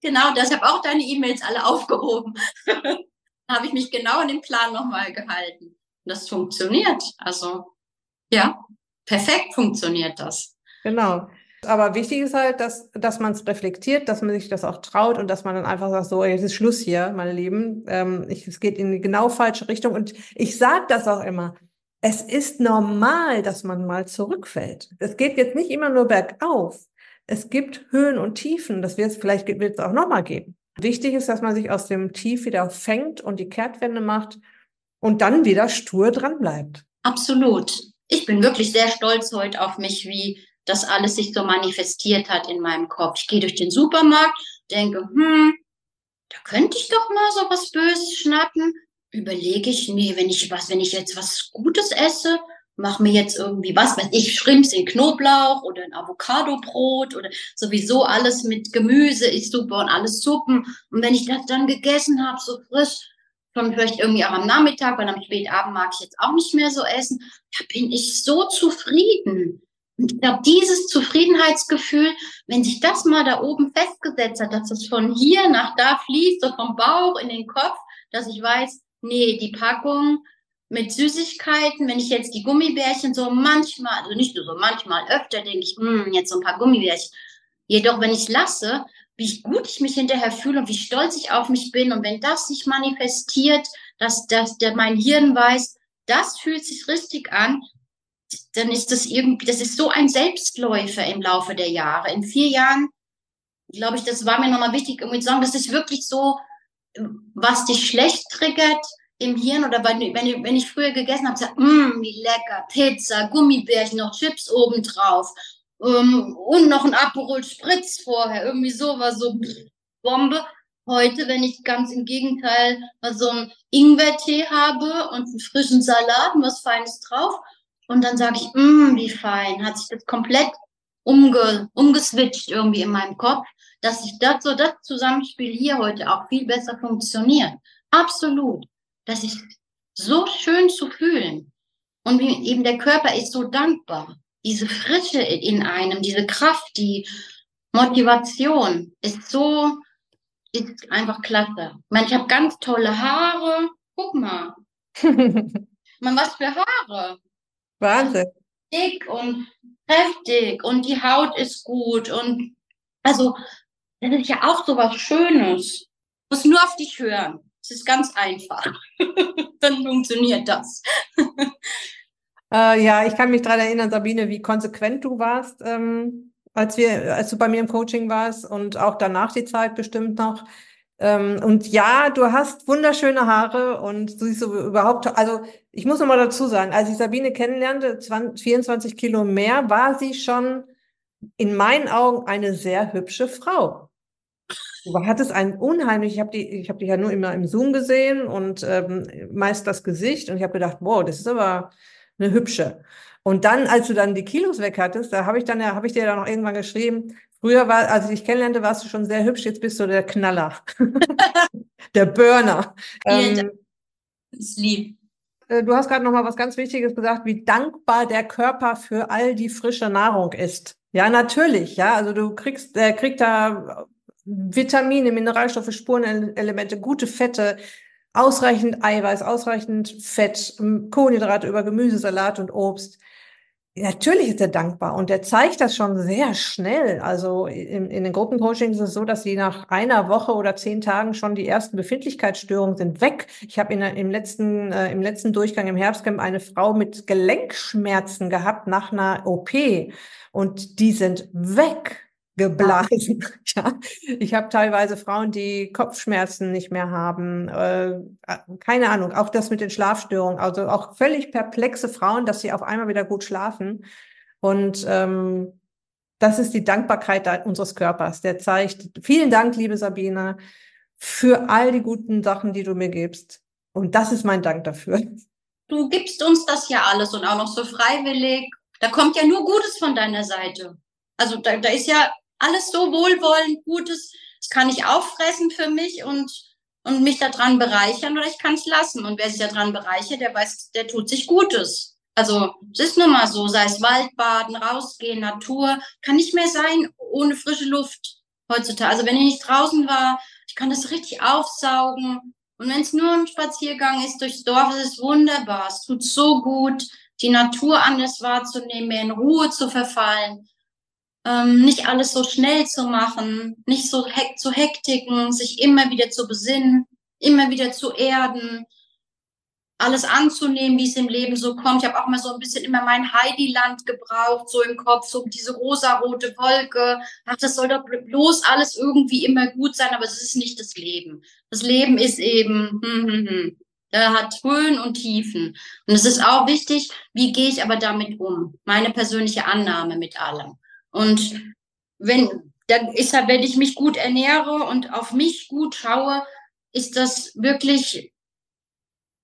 Genau, deshalb auch deine E-Mails alle [laughs] aufgehoben. habe ich mich genau an den Plan nochmal gehalten. Und das funktioniert. Also ja, perfekt funktioniert das. Genau. Aber wichtig ist halt, dass, dass man es reflektiert, dass man sich das auch traut und dass man dann einfach sagt, so, jetzt ist Schluss hier, meine Lieben. Ähm, ich, es geht in die genau falsche Richtung. Und ich sage das auch immer. Es ist normal, dass man mal zurückfällt. Es geht jetzt nicht immer nur bergauf. Es gibt Höhen und Tiefen. Das wird es vielleicht wird es auch nochmal geben. Wichtig ist, dass man sich aus dem Tief wieder fängt und die Kehrtwende macht und dann wieder stur dran bleibt. Absolut. Ich bin wirklich sehr stolz heute auf mich, wie das alles sich so manifestiert hat in meinem Kopf. Ich gehe durch den Supermarkt, denke, hm, da könnte ich doch mal so was Böses schnappen. Überlege ich, nee, wenn ich was, wenn ich jetzt was Gutes esse, mach mir jetzt irgendwie was, weiß ich, Schrimps in Knoblauch oder ein Avocado-Brot oder sowieso alles mit Gemüse ist super und alles Suppen. Und wenn ich das dann gegessen habe, so frisch, schon vielleicht irgendwie auch am Nachmittag, weil am Spätabend mag ich jetzt auch nicht mehr so essen, da bin ich so zufrieden. Und ich glaube, dieses Zufriedenheitsgefühl, wenn sich das mal da oben festgesetzt hat, dass es von hier nach da fließt, so vom Bauch in den Kopf, dass ich weiß, nee, die Packung mit Süßigkeiten, wenn ich jetzt die Gummibärchen so manchmal, also nicht nur so manchmal, öfter denke ich, hm, jetzt so ein paar Gummibärchen. Jedoch, wenn ich lasse, wie gut ich mich hinterher fühle und wie stolz ich auf mich bin und wenn das sich manifestiert, dass, dass der, mein Hirn weiß, das fühlt sich richtig an, dann ist das irgendwie, das ist so ein Selbstläufer im Laufe der Jahre. In vier Jahren, glaube ich, das war mir nochmal wichtig, irgendwie zu sagen, das ist wirklich so, was dich schlecht triggert im Hirn oder wenn, wenn, wenn ich früher gegessen habe, sagt, mmm, wie lecker, Pizza, Gummibärchen, noch Chips obendrauf ähm, und noch ein Aperol Spritz vorher, irgendwie sowas, so Bombe. Heute, wenn ich ganz im Gegenteil so einen Ingwertee habe und einen frischen Salat und was Feines drauf und dann sage ich, mmm, wie fein, hat sich das komplett umge, umgeswitcht irgendwie in meinem Kopf, dass ich das so das Zusammenspiel hier heute auch viel besser funktioniert. Absolut. Das ist so schön zu fühlen. Und wie eben der Körper ist so dankbar. Diese Frische in einem, diese Kraft, die Motivation ist so, ist einfach klasse. Ich meine, ich habe ganz tolle Haare. Guck mal. [laughs] man, was für Haare. Wahnsinn. Dick und kräftig und die Haut ist gut und also das ist ja auch so was Schönes. Muss nur auf dich hören. Es ist ganz einfach. [laughs] Dann funktioniert das. äh, ja, ich kann mich daran erinnern, Sabine, wie konsequent du warst, ähm, als wir, als du bei mir im Coaching warst und auch danach die Zeit bestimmt noch. Ähm, und ja, du hast wunderschöne Haare und du siehst so überhaupt, also ich muss noch mal dazu sagen, als ich Sabine kennenlernte, 20, 24 Kilo mehr, war sie schon in meinen Augen eine sehr hübsche Frau. Du hattest ein unheimlich, ich habe die, ich habe dich ja nur immer im Zoom gesehen und ähm, meist das Gesicht und ich habe gedacht, wow, das ist aber eine hübsche. Und dann, als du dann die Kilos weg hattest, da habe ich dann ja, habe ich dir dann noch irgendwann geschrieben, früher war, als ich dich kennenlernte, warst du schon sehr hübsch, jetzt bist du der Knaller. [laughs] der Burner. Ähm, ist lieb. Äh, du hast gerade noch mal was ganz Wichtiges gesagt, wie dankbar der Körper für all die frische Nahrung ist. Ja, natürlich. Ja, also du kriegst, der kriegt da Vitamine, Mineralstoffe, Spurenelemente, gute Fette, ausreichend Eiweiß, ausreichend Fett, Kohlenhydrate über Gemüse, Salat und Obst. Natürlich ist er dankbar und er zeigt das schon sehr schnell. Also in, in den Gruppencoachings ist es so, dass sie nach einer Woche oder zehn Tagen schon die ersten Befindlichkeitsstörungen sind weg. Ich habe im letzten äh, im letzten Durchgang im Herbstcamp eine Frau mit Gelenkschmerzen gehabt nach einer OP und die sind weg geblasen. [laughs] Ja. Ich habe teilweise Frauen, die Kopfschmerzen nicht mehr haben. Äh, keine Ahnung, auch das mit den Schlafstörungen. Also auch völlig perplexe Frauen, dass sie auf einmal wieder gut schlafen. Und ähm, das ist die Dankbarkeit unseres Körpers. Der zeigt, vielen Dank, liebe Sabine, für all die guten Sachen, die du mir gibst. Und das ist mein Dank dafür. Du gibst uns das ja alles und auch noch so freiwillig. Da kommt ja nur Gutes von deiner Seite. Also da, da ist ja alles so wohlwollend, Gutes, das kann ich auffressen für mich und, und mich daran bereichern oder ich kann es lassen. Und wer sich daran bereichert, der weiß, der tut sich Gutes. Also es ist nun mal so, sei es Waldbaden, rausgehen, Natur, kann nicht mehr sein ohne frische Luft heutzutage. Also wenn ich nicht draußen war, ich kann das richtig aufsaugen. Und wenn es nur ein Spaziergang ist durchs Dorf, ist es wunderbar. Es tut so gut, die Natur anders wahrzunehmen, mehr in Ruhe zu verfallen ähm, nicht alles so schnell zu machen, nicht so hek zu hektiken, sich immer wieder zu besinnen, immer wieder zu erden, alles anzunehmen, wie es im Leben so kommt. Ich habe auch mal so ein bisschen immer mein Heidi-Land gebraucht, so im Kopf, so diese rosarote Wolke. Ach, das soll doch bloß alles irgendwie immer gut sein, aber es ist nicht das Leben. Das Leben ist eben, hm, hm, hm. Er hat Höhen und Tiefen. Und es ist auch wichtig, wie gehe ich aber damit um? Meine persönliche Annahme mit allem. Und wenn, da ist halt, wenn ich mich gut ernähre und auf mich gut schaue, ist das wirklich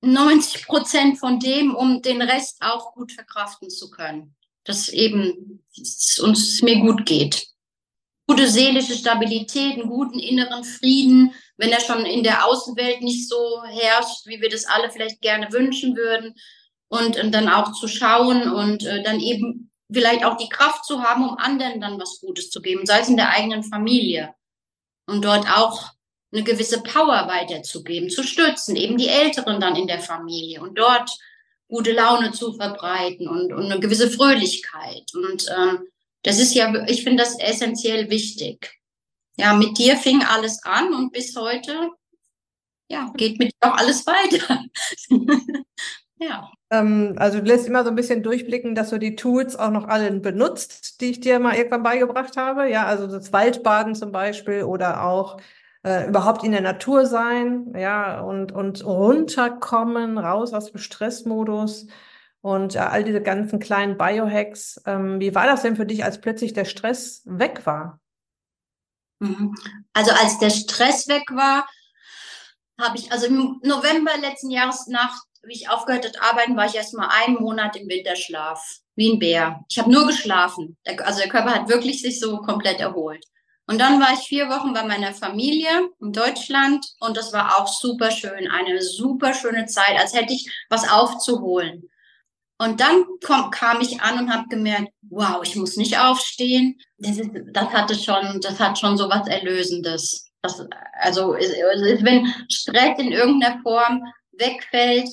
90 Prozent von dem, um den Rest auch gut verkraften zu können. Dass eben es uns mir gut geht. Gute seelische Stabilität, einen guten inneren Frieden, wenn er schon in der Außenwelt nicht so herrscht, wie wir das alle vielleicht gerne wünschen würden. Und, und dann auch zu schauen und äh, dann eben vielleicht auch die Kraft zu haben, um anderen dann was Gutes zu geben, sei es in der eigenen Familie. Und dort auch eine gewisse Power weiterzugeben, zu stützen, eben die Älteren dann in der Familie und dort gute Laune zu verbreiten und, und eine gewisse Fröhlichkeit. Und ähm, das ist ja, ich finde das essentiell wichtig. Ja, mit dir fing alles an und bis heute, ja, geht mit dir auch alles weiter. [laughs] ja. Ähm, also du lässt immer so ein bisschen durchblicken, dass du die Tools auch noch alle benutzt, die ich dir mal irgendwann beigebracht habe. Ja, also das Waldbaden zum Beispiel oder auch äh, überhaupt in der Natur sein, ja, und, und runterkommen, raus aus dem Stressmodus und ja, all diese ganzen kleinen Biohacks. Ähm, wie war das denn für dich, als plötzlich der Stress weg war? Mhm. Also als der Stress weg war, habe ich, also im November letzten Jahres nach wie ich aufgehört habe arbeiten, war ich erst mal einen Monat im Winterschlaf, wie ein Bär. Ich habe nur geschlafen. Also der Körper hat wirklich sich so komplett erholt. Und dann war ich vier Wochen bei meiner Familie in Deutschland und das war auch super schön, eine super schöne Zeit, als hätte ich was aufzuholen. Und dann komm, kam ich an und habe gemerkt, wow, ich muss nicht aufstehen. Das, ist, das hatte schon, das hat schon so was Erlösendes. Das, also wenn Stress in irgendeiner Form wegfällt,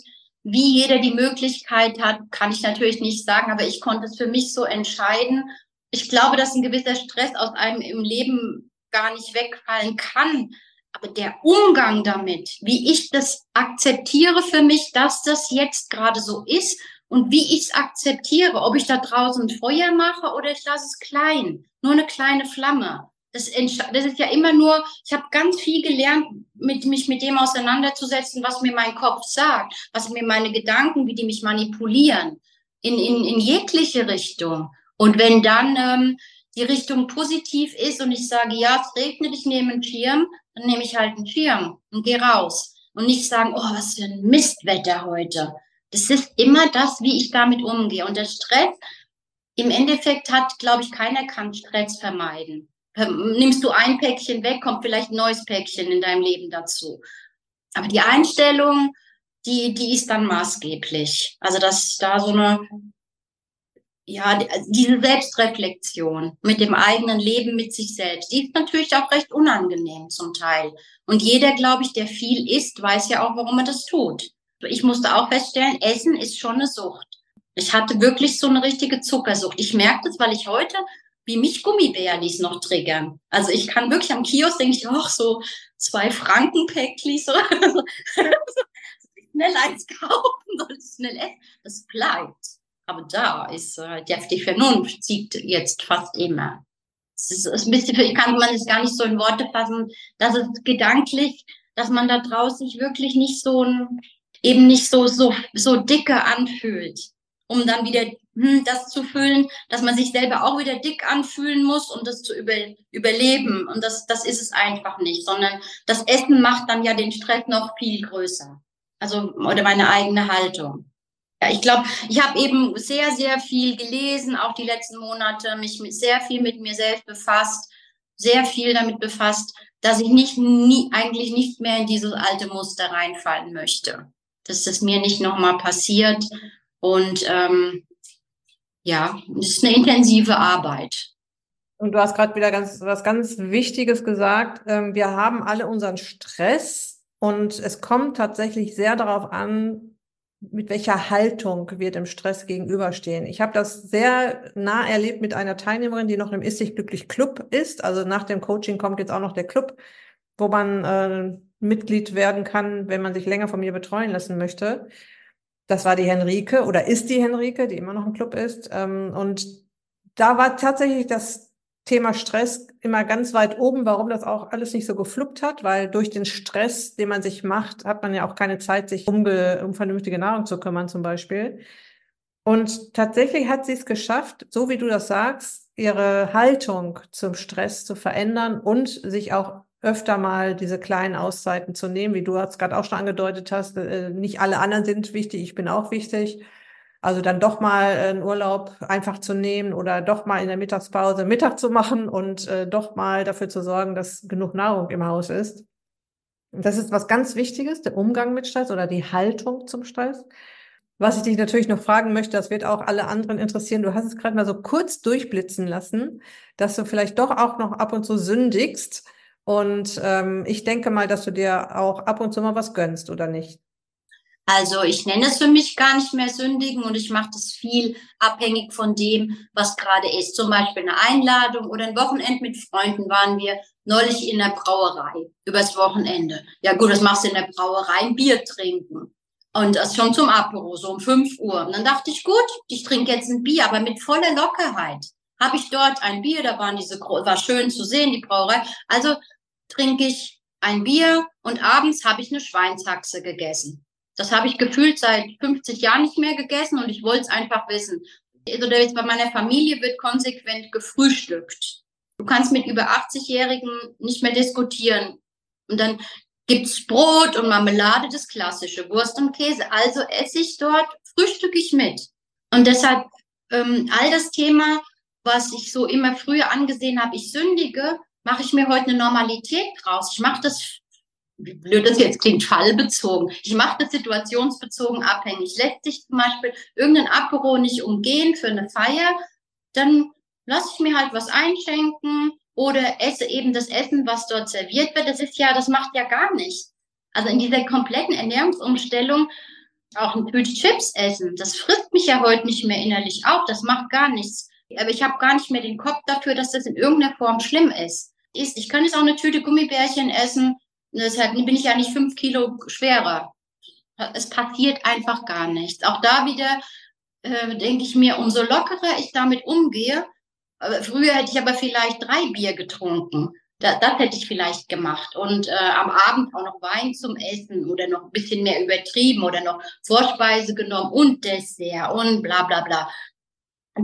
wie jeder die Möglichkeit hat, kann ich natürlich nicht sagen, aber ich konnte es für mich so entscheiden. Ich glaube, dass ein gewisser Stress aus einem im Leben gar nicht wegfallen kann. Aber der Umgang damit, wie ich das akzeptiere für mich, dass das jetzt gerade so ist und wie ich es akzeptiere, ob ich da draußen Feuer mache oder ich lasse es klein, nur eine kleine Flamme das, das ist ja immer nur, ich habe ganz viel gelernt, mit, mich mit dem auseinanderzusetzen, was mir mein Kopf sagt, was mir meine Gedanken, wie die mich manipulieren, in, in, in jegliche Richtung. Und wenn dann ähm, die Richtung positiv ist und ich sage, ja, es regnet, ich nehme einen Schirm, dann nehme ich halt einen Schirm und gehe raus. Und nicht sagen, oh, was für ein Mistwetter heute. Das ist immer das, wie ich damit umgehe. Und der Stress, im Endeffekt hat, glaube ich, keiner kann Stress vermeiden. Ähm, nimmst du ein Päckchen weg, kommt vielleicht ein neues Päckchen in deinem Leben dazu. Aber die Einstellung, die, die ist dann maßgeblich. Also, dass da so eine, ja, diese Selbstreflexion mit dem eigenen Leben mit sich selbst, die ist natürlich auch recht unangenehm zum Teil. Und jeder, glaube ich, der viel isst, weiß ja auch, warum er das tut. Ich musste auch feststellen, Essen ist schon eine Sucht. Ich hatte wirklich so eine richtige Zuckersucht. Ich merke das, weil ich heute wie mich Gummibärlis noch triggern. Also ich kann wirklich am Kiosk denke ich, ach, so zwei Franken Päckli, so, [laughs] schnell eins kaufen, soll schnell essen. Das bleibt. Aber da ist äh, die Vernunft siegt jetzt fast immer. Es ist, ist ein bisschen, ich kann man es gar nicht so in Worte fassen, dass es gedanklich, dass man da draußen sich wirklich nicht so ein, eben nicht so, so, so dicke anfühlt, um dann wieder das zu füllen, dass man sich selber auch wieder dick anfühlen muss und das zu über, überleben. Und das, das ist es einfach nicht, sondern das Essen macht dann ja den Stress noch viel größer. Also, oder meine eigene Haltung. Ja, ich glaube, ich habe eben sehr, sehr viel gelesen, auch die letzten Monate, mich mit, sehr viel mit mir selbst befasst, sehr viel damit befasst, dass ich nicht nie, eigentlich nicht mehr in dieses alte Muster reinfallen möchte. Dass das mir nicht nochmal passiert. Und ähm, ja, es ist eine intensive Arbeit. Und du hast gerade wieder ganz, was ganz Wichtiges gesagt. Ähm, wir haben alle unseren Stress und es kommt tatsächlich sehr darauf an, mit welcher Haltung wir dem Stress gegenüberstehen. Ich habe das sehr nah erlebt mit einer Teilnehmerin, die noch im Ist sich glücklich Club ist. Also nach dem Coaching kommt jetzt auch noch der Club, wo man äh, Mitglied werden kann, wenn man sich länger von mir betreuen lassen möchte. Das war die Henrike oder ist die Henrike, die immer noch im Club ist. Ähm, und da war tatsächlich das Thema Stress immer ganz weit oben, warum das auch alles nicht so gefluppt hat, weil durch den Stress, den man sich macht, hat man ja auch keine Zeit, sich um, um vernünftige Nahrung zu kümmern zum Beispiel. Und tatsächlich hat sie es geschafft, so wie du das sagst, ihre Haltung zum Stress zu verändern und sich auch öfter mal diese kleinen Auszeiten zu nehmen, wie du es gerade auch schon angedeutet hast. Äh, nicht alle anderen sind wichtig, ich bin auch wichtig. Also dann doch mal einen Urlaub einfach zu nehmen oder doch mal in der Mittagspause Mittag zu machen und äh, doch mal dafür zu sorgen, dass genug Nahrung im Haus ist. Das ist was ganz Wichtiges, der Umgang mit Stress oder die Haltung zum Stress. Was ich dich natürlich noch fragen möchte, das wird auch alle anderen interessieren. Du hast es gerade mal so kurz durchblitzen lassen, dass du vielleicht doch auch noch ab und zu sündigst. Und ähm, ich denke mal, dass du dir auch ab und zu mal was gönnst, oder nicht? Also ich nenne es für mich gar nicht mehr sündigen und ich mache das viel abhängig von dem, was gerade ist. Zum Beispiel eine Einladung oder ein Wochenend mit Freunden waren wir neulich in der Brauerei übers Wochenende. Ja gut, was machst du in der Brauerei? Ein Bier trinken. Und das schon zum Apero, so um 5 Uhr. Und dann dachte ich, gut, ich trinke jetzt ein Bier, aber mit voller Lockerheit. Habe ich dort ein Bier, da waren diese, war schön zu sehen, die Brauerei. Also trinke ich ein Bier und abends habe ich eine Schweinshaxe gegessen. Das habe ich gefühlt seit 50 Jahren nicht mehr gegessen und ich wollte es einfach wissen. Oder also jetzt bei meiner Familie wird konsequent gefrühstückt. Du kannst mit über 80-Jährigen nicht mehr diskutieren. Und dann gibt's Brot und Marmelade, das klassische, Wurst und Käse. Also esse ich dort, frühstücke ich mit. Und deshalb ähm, all das Thema, was ich so immer früher angesehen habe, ich sündige, mache ich mir heute eine Normalität draus. Ich mache das, wie blöd das jetzt klingt, fallbezogen. Ich mache das situationsbezogen abhängig. Lässt sich zum Beispiel irgendein Apero nicht umgehen für eine Feier, dann lasse ich mir halt was einschenken oder esse eben das Essen, was dort serviert wird. Das ist ja, das macht ja gar nichts. Also in dieser kompletten Ernährungsumstellung auch ein Tüte Chips essen, das frisst mich ja heute nicht mehr innerlich auf, das macht gar nichts. Aber ich habe gar nicht mehr den Kopf dafür, dass das in irgendeiner Form schlimm ist. Ich kann jetzt auch eine Tüte Gummibärchen essen, deshalb bin ich ja nicht fünf Kilo schwerer. Es passiert einfach gar nichts. Auch da wieder äh, denke ich mir, umso lockerer ich damit umgehe, äh, früher hätte ich aber vielleicht drei Bier getrunken. Da, das hätte ich vielleicht gemacht. Und äh, am Abend auch noch Wein zum Essen oder noch ein bisschen mehr übertrieben oder noch Vorspeise genommen und Dessert und bla bla bla.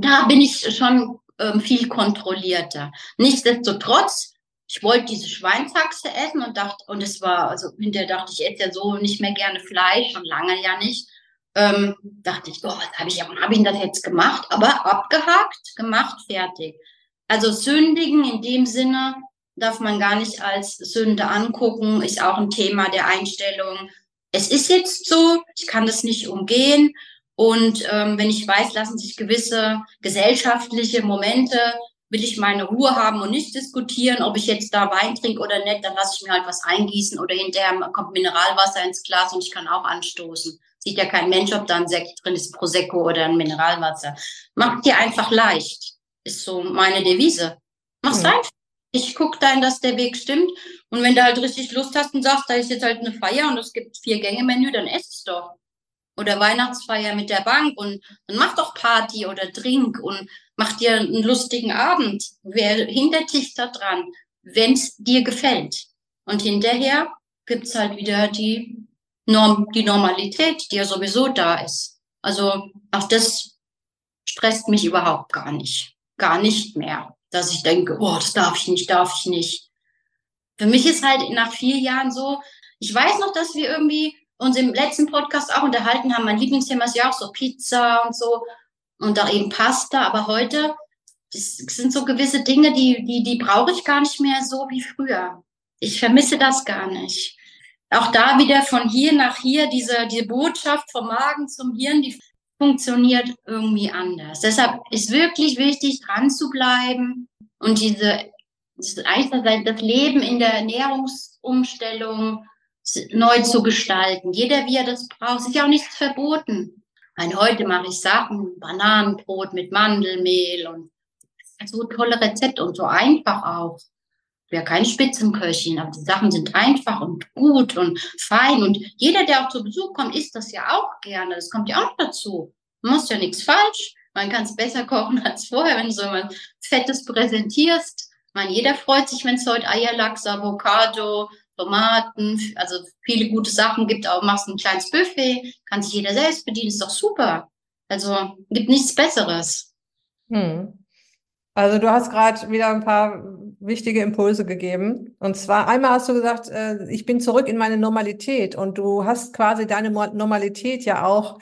Da bin ich schon ähm, viel kontrollierter. Nichtsdestotrotz, ich wollte diese Schweinshaxe essen und dachte, und es war, also hinterher dachte ich, ich esse ja so nicht mehr gerne Fleisch, schon lange ja nicht ähm, dachte ich, boah, was habe ich, habe ich das jetzt gemacht? Aber abgehakt, gemacht, fertig. Also sündigen in dem Sinne darf man gar nicht als Sünde angucken, ist auch ein Thema der Einstellung. Es ist jetzt so, ich kann das nicht umgehen. Und ähm, wenn ich weiß, lassen sich gewisse gesellschaftliche Momente, will ich meine Ruhe haben und nicht diskutieren, ob ich jetzt da Wein trinke oder nicht, dann lasse ich mir halt was eingießen oder hinterher kommt Mineralwasser ins Glas und ich kann auch anstoßen. Sieht ja kein Mensch, ob da ein Sekt drin ist, Prosecco oder ein Mineralwasser. Macht dir einfach leicht. Ist so meine Devise. Mach's mhm. einfach. Ich guck dann, dass der Weg stimmt. Und wenn du halt richtig Lust hast und sagst, da ist jetzt halt eine Feier und es gibt vier Gänge Menü, dann ess es doch. Oder Weihnachtsfeier mit der Bank und dann mach doch Party oder Drink und mach dir einen lustigen Abend. Wer hindert dich da dran, wenn's dir gefällt? Und hinterher gibt's halt wieder die Norm, die Normalität, die ja sowieso da ist. Also auch das stresst mich überhaupt gar nicht. Gar nicht mehr. Dass ich denke, oh, das darf ich nicht, darf ich nicht. Für mich ist halt nach vier Jahren so, ich weiß noch, dass wir irgendwie uns im letzten Podcast auch unterhalten haben. Mein Lieblingsthema ist ja auch so Pizza und so und da eben Pasta. Aber heute, das sind so gewisse Dinge, die, die, die brauche ich gar nicht mehr so wie früher. Ich vermisse das gar nicht auch da wieder von hier nach hier, diese, diese Botschaft vom Magen zum Hirn, die funktioniert irgendwie anders. Deshalb ist wirklich wichtig, dran zu bleiben und diese, das Leben in der Ernährungsumstellung neu zu gestalten. Jeder, wie er das braucht. Ist ja auch nichts verboten. Meine, heute mache ich Sachen, Bananenbrot mit Mandelmehl und so tolle Rezepte und so einfach auch wäre kein Spitzenköchin, aber die Sachen sind einfach und gut und fein. Und jeder, der auch zu Besuch kommt, isst das ja auch gerne. Das kommt ja auch dazu. Man muss ja nichts falsch. Man kann es besser kochen [laughs] als vorher, wenn du so mal Fettes präsentierst. Ich meine, jeder freut sich, wenn es heute Eierlachs, Avocado, Tomaten, also viele gute Sachen gibt. Auch machst ein kleines Buffet, kann sich jeder selbst bedienen, ist doch super. Also gibt nichts Besseres. Hm. Also du hast gerade wieder ein paar wichtige Impulse gegeben. Und zwar einmal hast du gesagt, äh, ich bin zurück in meine Normalität und du hast quasi deine Normalität ja auch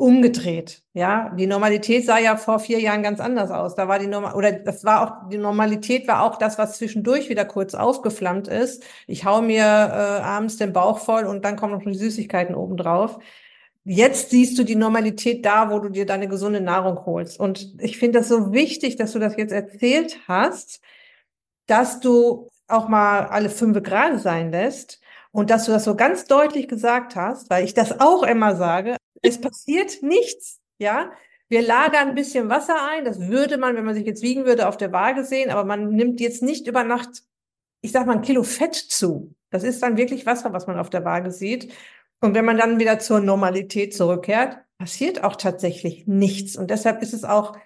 umgedreht. Ja, die Normalität sah ja vor vier Jahren ganz anders aus. Da war die Norm oder das war auch die Normalität war auch das, was zwischendurch wieder kurz aufgeflammt ist. Ich hau mir äh, abends den Bauch voll und dann kommen noch die Süßigkeiten obendrauf. Jetzt siehst du die Normalität da, wo du dir deine gesunde Nahrung holst. Und ich finde das so wichtig, dass du das jetzt erzählt hast, dass du auch mal alle fünf gerade sein lässt und dass du das so ganz deutlich gesagt hast, weil ich das auch immer sage. Es passiert nichts, ja. Wir lagern ein bisschen Wasser ein. Das würde man, wenn man sich jetzt wiegen würde, auf der Waage sehen. Aber man nimmt jetzt nicht über Nacht, ich sag mal, ein Kilo Fett zu. Das ist dann wirklich Wasser, was man auf der Waage sieht. Und wenn man dann wieder zur Normalität zurückkehrt, passiert auch tatsächlich nichts. Und deshalb ist es auch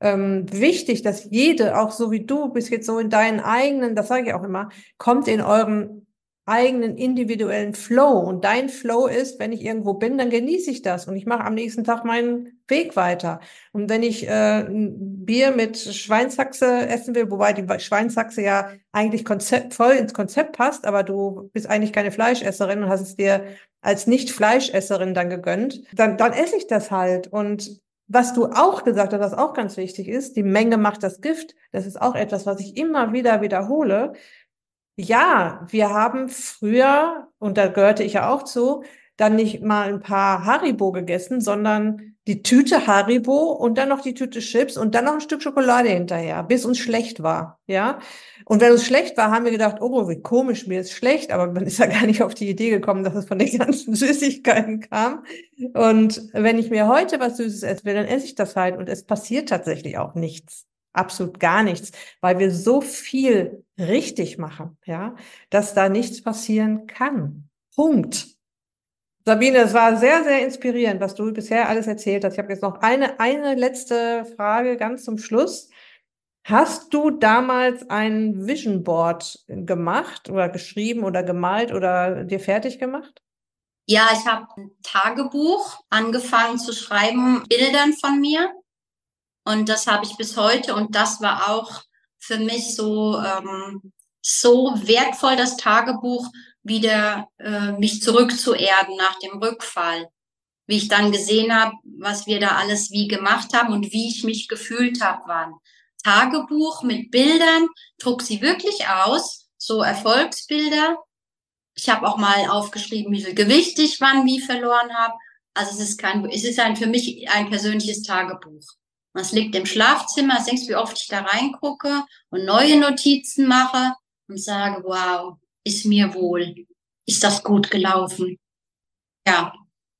ähm, wichtig, dass jede, auch so wie du, bis jetzt so in deinen eigenen, das sage ich auch immer, kommt in euren eigenen individuellen Flow. Und dein Flow ist, wenn ich irgendwo bin, dann genieße ich das und ich mache am nächsten Tag meinen Weg weiter. Und wenn ich äh, ein Bier mit Schweinshaxe essen will, wobei die Schweinshaxe ja eigentlich Konzept, voll ins Konzept passt, aber du bist eigentlich keine Fleischesserin und hast es dir als Nicht-Fleischesserin dann gegönnt, dann, dann esse ich das halt. Und was du auch gesagt hast, was auch ganz wichtig ist, die Menge macht das Gift. Das ist auch etwas, was ich immer wieder wiederhole. Ja, wir haben früher, und da gehörte ich ja auch zu, dann nicht mal ein paar Haribo gegessen, sondern die Tüte Haribo und dann noch die Tüte Chips und dann noch ein Stück Schokolade hinterher, bis uns schlecht war, ja. Und wenn uns schlecht war, haben wir gedacht, oh, wie komisch, mir ist schlecht, aber man ist ja gar nicht auf die Idee gekommen, dass es von den ganzen [laughs] Süßigkeiten kam. Und wenn ich mir heute was Süßes essen will, dann esse ich das halt und es passiert tatsächlich auch nichts absolut gar nichts, weil wir so viel richtig machen, ja, dass da nichts passieren kann. Punkt. Sabine, es war sehr, sehr inspirierend, was du bisher alles erzählt hast. Ich habe jetzt noch eine, eine letzte Frage ganz zum Schluss. Hast du damals ein Vision Board gemacht oder geschrieben oder gemalt oder dir fertig gemacht? Ja, ich habe ein Tagebuch angefangen zu schreiben, Bildern von mir. Und das habe ich bis heute. Und das war auch für mich so, ähm, so wertvoll, das Tagebuch, wieder äh, mich zurückzuerden nach dem Rückfall. Wie ich dann gesehen habe, was wir da alles wie gemacht haben und wie ich mich gefühlt habe, waren Tagebuch mit Bildern, druck sie wirklich aus, so Erfolgsbilder. Ich habe auch mal aufgeschrieben, wie viel Gewicht ich wann wie verloren habe. Also es ist kein, es ist ein für mich ein persönliches Tagebuch. Was liegt im Schlafzimmer? Was denkst du, wie oft ich da reingucke und neue Notizen mache und sage, wow, ist mir wohl? Ist das gut gelaufen? Ja,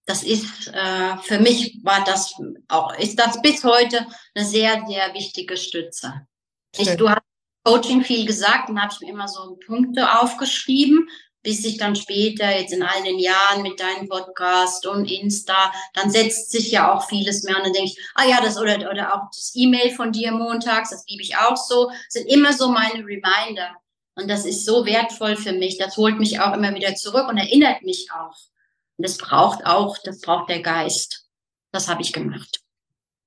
das ist äh, für mich war das auch ist das bis heute eine sehr sehr wichtige Stütze. Ich, du hast Coaching viel gesagt, dann habe ich mir immer so Punkte aufgeschrieben, bis ich dann später jetzt in all den Jahren mit deinem Podcast und Insta, dann setzt sich ja auch vieles mehr und dann denke ich, ah ja, das oder oder auch das E-Mail von dir montags, das liebe ich auch so, sind immer so meine Reminder und das ist so wertvoll für mich. Das holt mich auch immer wieder zurück und erinnert mich auch. Und das braucht auch, das braucht der Geist. Das habe ich gemacht.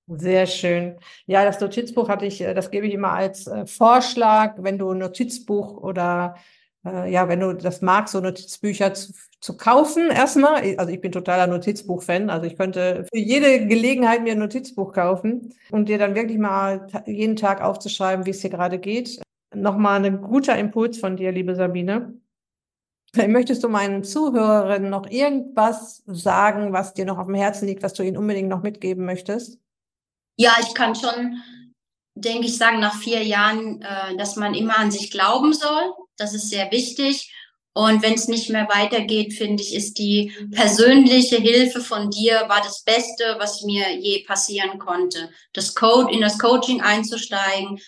Sehr schön. Ja, das Notizbuch hatte ich, äh, das gebe ich immer als äh, Vorschlag, wenn du ein Notizbuch oder äh, ja, wenn du das magst, so Notizbücher zu, zu kaufen, erstmal. Also ich bin totaler Notizbuch-Fan. Also ich könnte für jede Gelegenheit mir ein Notizbuch kaufen und dir dann wirklich mal jeden Tag aufzuschreiben, wie es dir gerade geht. Nochmal ein guter Impuls von dir, liebe Sabine. Möchtest du meinen Zuhörerinnen noch irgendwas sagen, was dir noch auf dem Herzen liegt, was du ihnen unbedingt noch mitgeben möchtest? Ja, ich kann schon, denke ich, sagen, nach vier Jahren, äh, dass man immer an sich glauben soll. Das ist sehr wichtig. Und wenn es nicht mehr weitergeht, finde ich, ist die persönliche Hilfe von dir war das Beste, was mir je passieren konnte. Das Code in das Coaching einzusteigen.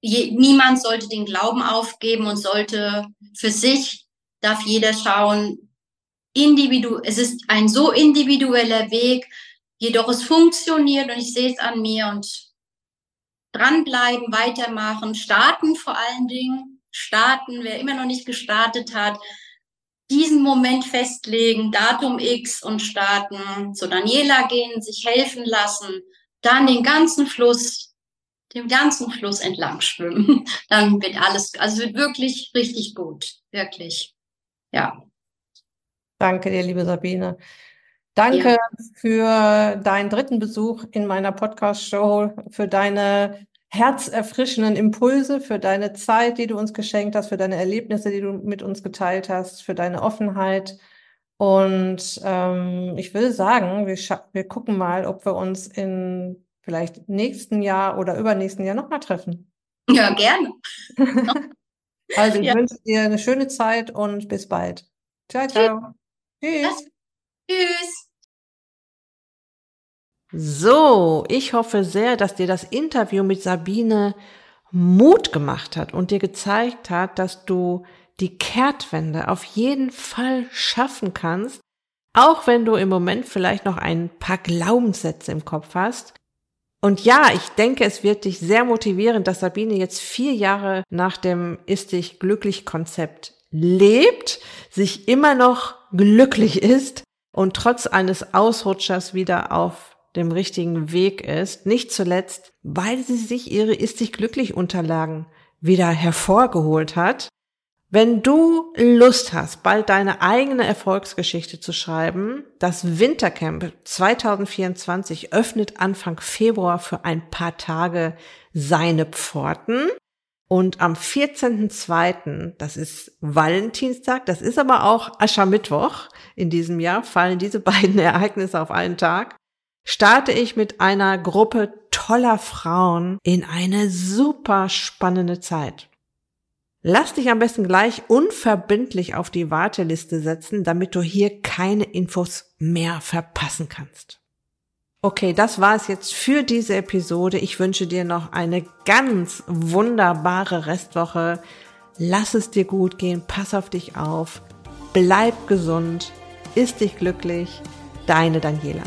Je, niemand sollte den Glauben aufgeben und sollte für sich darf jeder schauen, individu es ist ein so individueller Weg, jedoch es funktioniert und ich sehe es an mir und dranbleiben, weitermachen, starten vor allen Dingen, starten, wer immer noch nicht gestartet hat, diesen Moment festlegen, Datum X und starten, zu Daniela gehen, sich helfen lassen, dann den ganzen Fluss, den ganzen Fluss entlang schwimmen. [laughs] Dann wird alles, also wird wirklich richtig gut, wirklich ja. Danke dir, liebe Sabine. Danke ja. für deinen dritten Besuch in meiner Podcast-Show, für deine herzerfrischenden Impulse, für deine Zeit, die du uns geschenkt hast, für deine Erlebnisse, die du mit uns geteilt hast, für deine Offenheit. Und ähm, ich will sagen, wir, wir gucken mal, ob wir uns in vielleicht nächsten Jahr oder übernächsten Jahr nochmal treffen. Ja, gerne. [laughs] Also ich ja. wünsche dir eine schöne Zeit und bis bald. Ciao, ciao. Tschüss. Tschüss. So, ich hoffe sehr, dass dir das Interview mit Sabine Mut gemacht hat und dir gezeigt hat, dass du die Kehrtwende auf jeden Fall schaffen kannst, auch wenn du im Moment vielleicht noch ein paar Glaubenssätze im Kopf hast, und ja, ich denke, es wird dich sehr motivieren, dass Sabine jetzt vier Jahre nach dem Ist dich glücklich Konzept lebt, sich immer noch glücklich ist und trotz eines Ausrutschers wieder auf dem richtigen Weg ist. Nicht zuletzt, weil sie sich ihre Ist sich glücklich Unterlagen wieder hervorgeholt hat. Wenn du Lust hast, bald deine eigene Erfolgsgeschichte zu schreiben, das Wintercamp 2024 öffnet Anfang Februar für ein paar Tage seine Pforten. Und am 14.02., das ist Valentinstag, das ist aber auch Aschermittwoch in diesem Jahr, fallen diese [laughs] beiden Ereignisse auf einen Tag, starte ich mit einer Gruppe toller Frauen in eine super spannende Zeit. Lass dich am besten gleich unverbindlich auf die Warteliste setzen, damit du hier keine Infos mehr verpassen kannst. Okay, das war es jetzt für diese Episode. Ich wünsche dir noch eine ganz wunderbare Restwoche. Lass es dir gut gehen, pass auf dich auf, bleib gesund, ist dich glücklich. Deine Daniela.